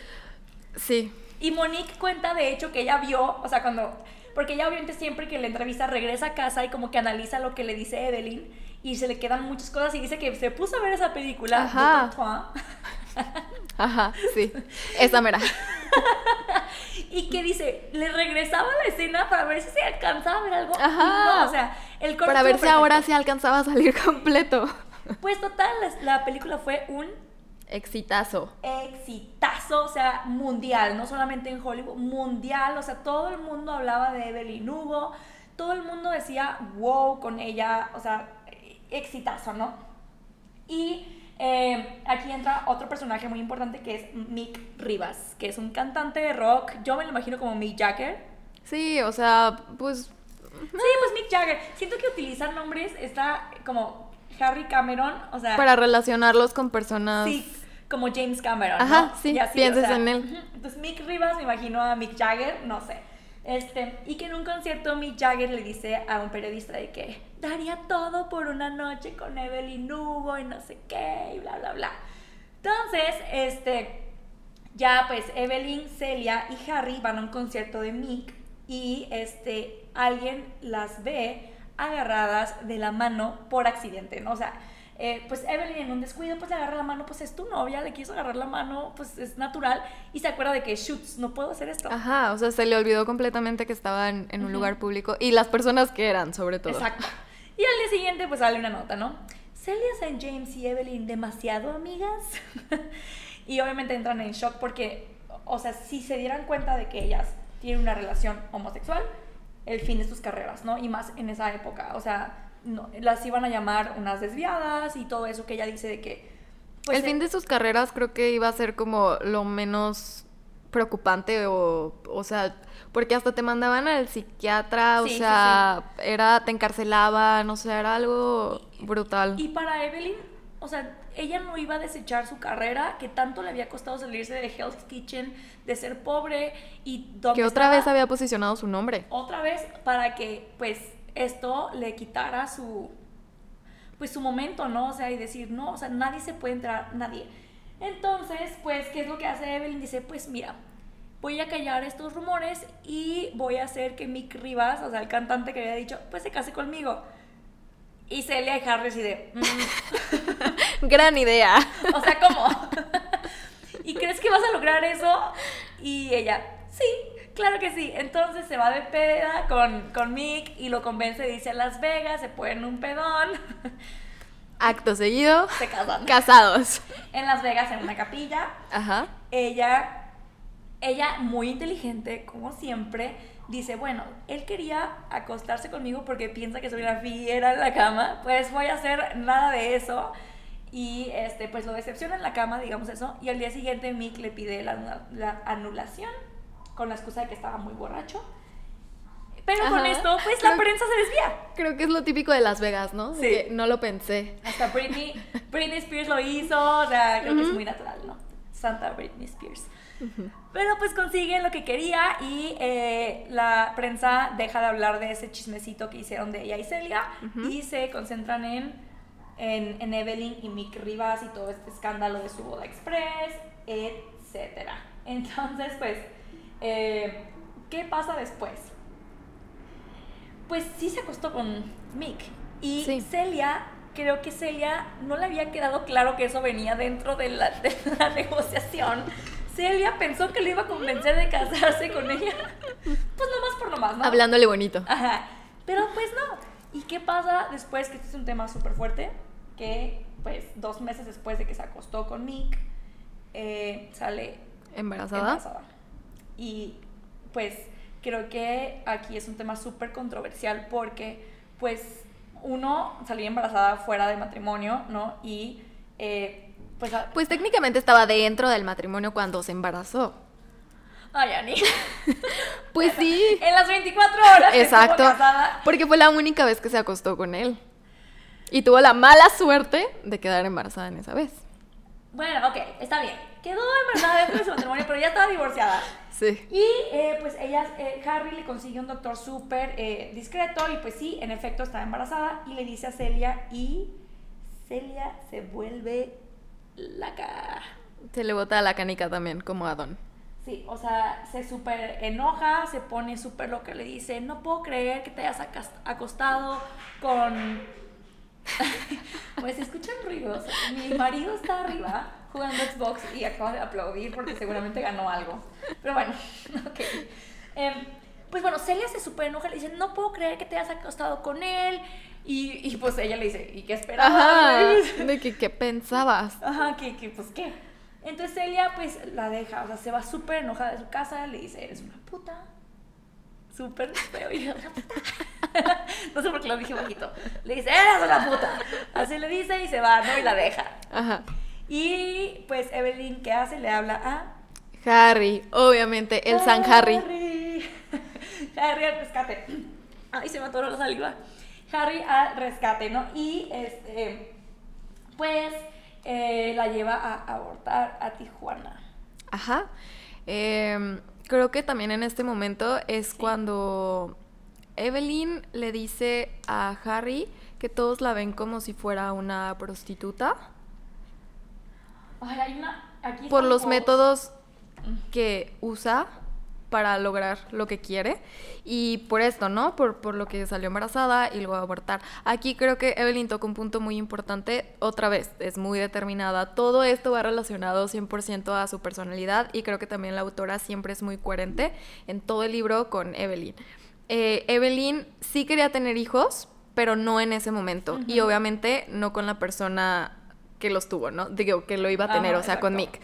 sí. Y Monique cuenta de hecho que ella vio, o sea, cuando, porque ella obviamente siempre que le entrevista regresa a casa y como que analiza lo que le dice Evelyn y se le quedan muchas cosas y dice que se puso a ver esa película, Ajá. Ajá, sí. Esa mera. y que dice, le regresaba a la escena para ver si se alcanzaba a ver algo. Ajá. no, o sea, el corte Para ver si ahora sí alcanzaba a salir completo. Pues total, la, la película fue un Exitazo. exitazo, o sea, mundial, no solamente en Hollywood, mundial, o sea, todo el mundo hablaba de Evelyn Hugo, todo el mundo decía wow con ella, o sea, exitazo, ¿no? Y eh, aquí entra otro personaje muy importante que es Mick Rivas, que es un cantante de rock, yo me lo imagino como Mick Jagger. Sí, o sea, pues Sí, pues Mick Jagger. Siento que utilizar nombres está como Harry Cameron, o sea... para relacionarlos con personas. Sí, como James Cameron. Ajá, ¿no? sí, así, o sea, en él. Entonces, Mick Rivas, me imagino a Mick Jagger, no sé. Este, y que en un concierto Mick Jagger le dice a un periodista de que daría todo por una noche con Evelyn Hugo y no sé qué, y bla, bla, bla. Entonces, este, ya pues Evelyn, Celia y Harry van a un concierto de Mick y este, alguien las ve agarradas de la mano por accidente, ¿no? O sea, eh, pues Evelyn en un descuido pues le agarra la mano, pues es tu novia, le quiso agarrar la mano, pues es natural y se acuerda de que, shoots, no puedo hacer esto. Ajá, o sea, se le olvidó completamente que estaba en, un lugar público y las personas que eran, sobre todo. Exacto. Y al día siguiente pues sale una nota, ¿no? Celia St. James y Evelyn demasiado amigas. y obviamente entran en shock porque, o sea, si se dieran cuenta de que ellas tienen una relación homosexual, el fin de sus carreras, ¿no? Y más en esa época, o sea, no, las iban a llamar unas desviadas y todo eso que ella dice de que... pues, el fin de sus carreras creo que iba a ser como lo menos preocupante o, o sea, porque hasta te mandaban al psiquiatra, o Sí, sí, sea, era, te encarcelaban, o sea, era algo brutal. Y para Evelyn, o sea, ella no iba a desechar su carrera, que tanto le había costado salirse de Hell's Kitchen, de ser pobre y que otra estaba- vez había posicionado su nombre. otra vez para que pues esto le quitara su pues su momento, ¿no? O sea, y decir, no, o sea, nadie se puede entrar, nadie. Entonces, pues, ¿qué es lo que hace Evelyn? Dice, pues mira, voy a callar estos rumores y voy a hacer que Mick Rivas, o sea, el cantante que había dicho, pues se case conmigo. Y Celia y Harry así de, "Mm". Gran idea. o sea, ¿cómo? ¿Y crees que vas a lograr eso? Y ella, sí, claro que sí. Entonces se va de peda con, con Mick y lo convence, dice a Las Vegas, se ponen un pedón, Acto seguido, se casan. casados. En Las Vegas, en una capilla, Ajá. ella, ella muy inteligente, como siempre, dice, bueno, él quería acostarse conmigo porque piensa que soy una fiera en la cama, pues voy a hacer nada de eso. Y este, pues lo decepciona en la cama, digamos eso. Y al día siguiente Mick le pide la anulación con la excusa de que estaba muy borracho. Pero con esto, pues la prensa se desvía. Creo que es lo típico de Las Vegas, ¿no? Sí. que no lo pensé. Hasta Britney, Britney Spears lo hizo, o sea, creo que es muy natural, ¿no? Santa Britney Spears. Pero pues consigue lo que quería y eh, la prensa deja de hablar de ese chismecito que hicieron de ella y Celia y se concentran en, en, en Evelyn y Mick Rivas y todo este escándalo de su boda express, etc. Entonces, pues, eh, ¿qué pasa después? Pues sí se acostó con Mick y Sí. Celia, creo que Celia no le había quedado claro que eso venía dentro de la, de la negociación. Celia pensó que le iba a convencer de casarse con ella. Pues nomás por nomás, ¿no? Hablándole bonito. Ajá. Pero pues no. ¿Y qué pasa después? Que este es un tema súper fuerte. Que pues dos meses después de que se acostó con Mick, eh, sale ¿Embarazada? embarazada. Y pues creo que aquí es un tema súper controversial porque pues uno salía embarazada fuera de matrimonio, ¿no? Y eh, pues... Pues técnicamente estaba dentro del matrimonio cuando se embarazó. Ay, Ani. Pues sí. en las 24 horas Exacto. casada. Porque fue la única vez que se acostó con él. Y tuvo la mala suerte de quedar embarazada en esa vez. Bueno, ok, está bien. Quedó en verdad dentro de su matrimonio, pero ya estaba divorciada. Sí. Y eh, pues ella, eh, Harry le consigue un doctor súper eh, discreto y pues sí, en efecto está embarazada y le dice a Celia y Celia se vuelve la cara. Se le bota la canica también, como a Don. Sí, o sea, se súper enoja, se pone súper loca, le dice, no puedo creer que te hayas acostado con... pues escuchan ruidos. Mi marido está arriba jugando Xbox y acaba de aplaudir porque seguramente ganó algo. Pero bueno, ok. Em, pues bueno, Celia se súper enoja, le dice, no puedo creer que te hayas acostado con él. Y, y pues ella le dice, ¿y qué esperabas? Ajá. De que, ¿qué pensabas? Ajá, que, que pues qué. Entonces Celia pues la deja, o sea, se va súper enojada de su casa, le dice, eres una puta. Súper feo y una puta. no sé por qué lo dije bajito. Le dice, eres una puta. Así le dice y se va, ¿no? Y la deja. Ajá. Y pues Evelyn, ¿qué hace? Le habla a... Harry, obviamente, el San Harry. Harry. Harry al rescate. Ay, se me atoró la saliva. Harry al rescate, ¿no? Y este, pues eh, la lleva a abortar a Tijuana. Ajá. Em, creo que también en este momento es cuando Evelyn le dice a Harry que todos la ven como si fuera una prostituta Ay, hay una. Aquí por los métodos que usa para lograr lo que quiere y por esto, ¿no? Por, por lo que salió embarazada y luego abortar. Aquí creo que Evelyn toca un punto muy importante, otra vez, es muy determinada. Todo esto va relacionado 100% a su personalidad y creo que también la autora siempre es muy coherente en todo el libro con Evelyn. Eh, Evelyn sí quería tener hijos, pero no en ese momento y obviamente no con la persona que los tuvo, ¿no? Digo, que lo iba a tener, Ajá, o sea, con. Mick.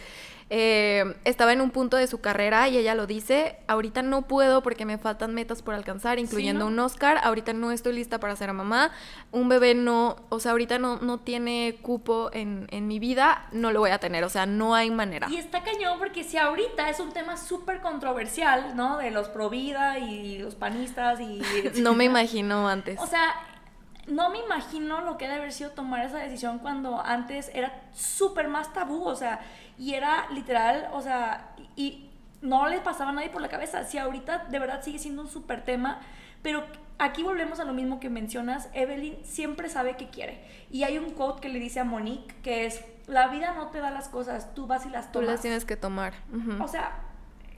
Eh, estaba en un punto de su carrera y ella lo dice, ahorita no puedo porque me faltan metas por alcanzar, incluyendo ¿no? un Oscar, ahorita no estoy lista para ser mamá, un bebé no, o sea, ahorita no, no tiene cupo en, en mi vida, no lo voy a tener, o sea, no hay manera. Y está cañón porque si ahorita es un tema súper controversial, ¿no? De los pro vida y los panistas y... No me imagino antes. O sea, no me imagino lo que debe haber sido tomar esa decisión cuando antes era súper más tabú, o sea, y era literal, o sea, y, no le pasaba a nadie por la cabeza. Si ahorita de verdad sigue siendo un súper tema, pero aquí volvemos a lo mismo que mencionas, Evelyn siempre sabe qué quiere. Y hay un quote que le dice a Monique que es, la vida no te da las cosas, tú vas y las Tú tomas. las tienes que tomar. O sea,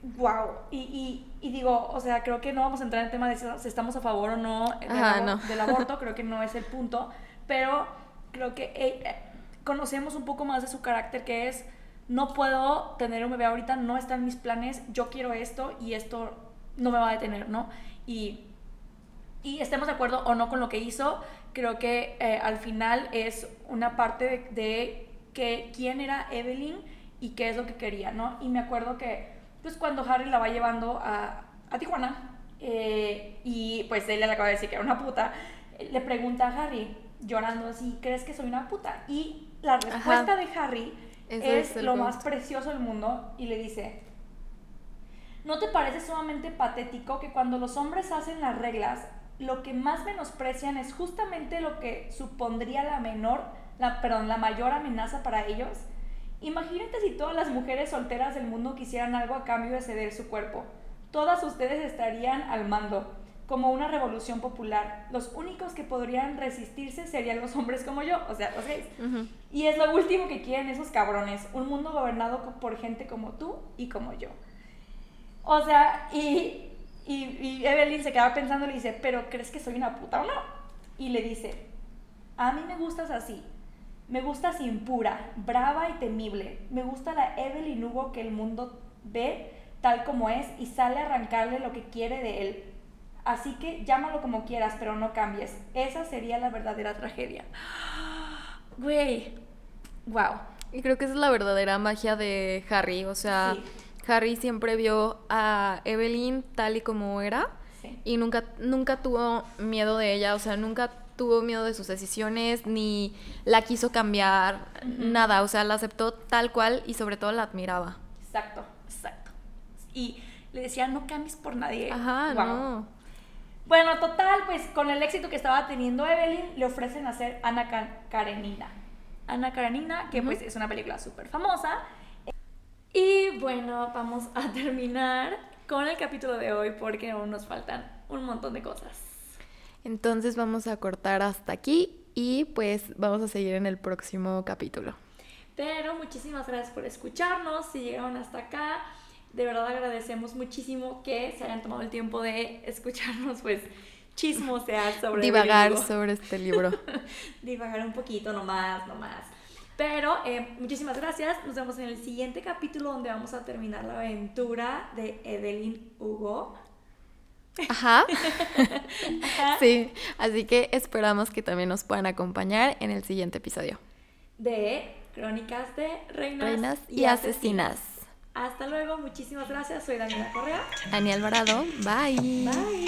wow. Y, y, y digo, o sea, creo que no vamos a entrar en el tema de si estamos a favor o no del, Ajá, abor- no. del aborto, creo que no es el punto, pero creo que eh, eh, conocemos un poco más de su carácter que es, no puedo tener un bebé ahorita, no está en mis planes, yo quiero esto y esto no me va a detener, ¿no? Y, y estemos de acuerdo o no con lo que hizo, creo que eh, al final es una parte de, de que quién era Evelyn y qué es lo que quería, ¿no? Y me acuerdo que, pues cuando Harry la va llevando a, a Tijuana, eh, y pues ella le acaba de decir que era una puta, le pregunta a Harry, llorando así, ¿crees que soy una puta? Y la respuesta de Harry Ese es, es lo más precioso del mundo y le dice, ¿No te parece sumamente patético que cuando los hombres hacen las reglas, lo que más menosprecian es justamente lo que supondría la menor, la, perdón, la mayor amenaza para ellos? Imagínate si todas las mujeres solteras del mundo quisieran algo a cambio de ceder su cuerpo. Todas ustedes estarían al mando, como una revolución popular. Los únicos que podrían resistirse serían los hombres como yo, o sea, los gays. Y es lo último que quieren esos cabrones, un mundo gobernado por gente como tú y como yo. O sea, y, y, y Evelyn se queda pensando y le dice, pero ¿crees que soy una puta o no? Y le dice, a mí me gustas así. Me gustas impura, brava y temible. Me gusta la Evelyn Hugo que el mundo ve tal como es y sale a arrancarle lo que quiere de él. Así que llámalo como quieras, pero no cambies. Esa sería la verdadera tragedia. Güey, wow. Y creo que esa es la verdadera magia de Harry. O sea, Sí. Harry siempre vio a Evelyn tal y como era Sí. y nunca, nunca tuvo miedo de ella. O sea, nunca tuvo miedo de sus decisiones ni la quiso cambiar, nada. O sea, la aceptó tal cual y sobre todo la admiraba. Exacto, exacto. Y le decía, no cambies por nadie. Ajá, Guau. no. Bueno, total, pues con el éxito que estaba teniendo Evelyn, le ofrecen hacer Ana Ka- Karenina. Ana Karenina, que pues es una película súper famosa. Y bueno, vamos a terminar con el capítulo de hoy porque aún nos faltan un montón de cosas. Entonces vamos a cortar hasta aquí y pues vamos a seguir en el próximo capítulo. Pero muchísimas gracias por escucharnos. Si llegaron hasta acá, de verdad agradecemos muchísimo que se hayan tomado el tiempo de escucharnos, pues chismosear sobre divagar sobre este libro. divagar un poquito nomás, nomás. Pero eh, muchísimas gracias. Nos vemos en el siguiente capítulo donde vamos a terminar la aventura de Evelyn Hugo. Ajá. Sí, así que esperamos que también nos puedan acompañar en el siguiente episodio. De Crónicas de Reinas, y, asesinas. Hasta luego, muchísimas gracias. Soy Daniela Correa. Daniel Alvarado, bye. Bye.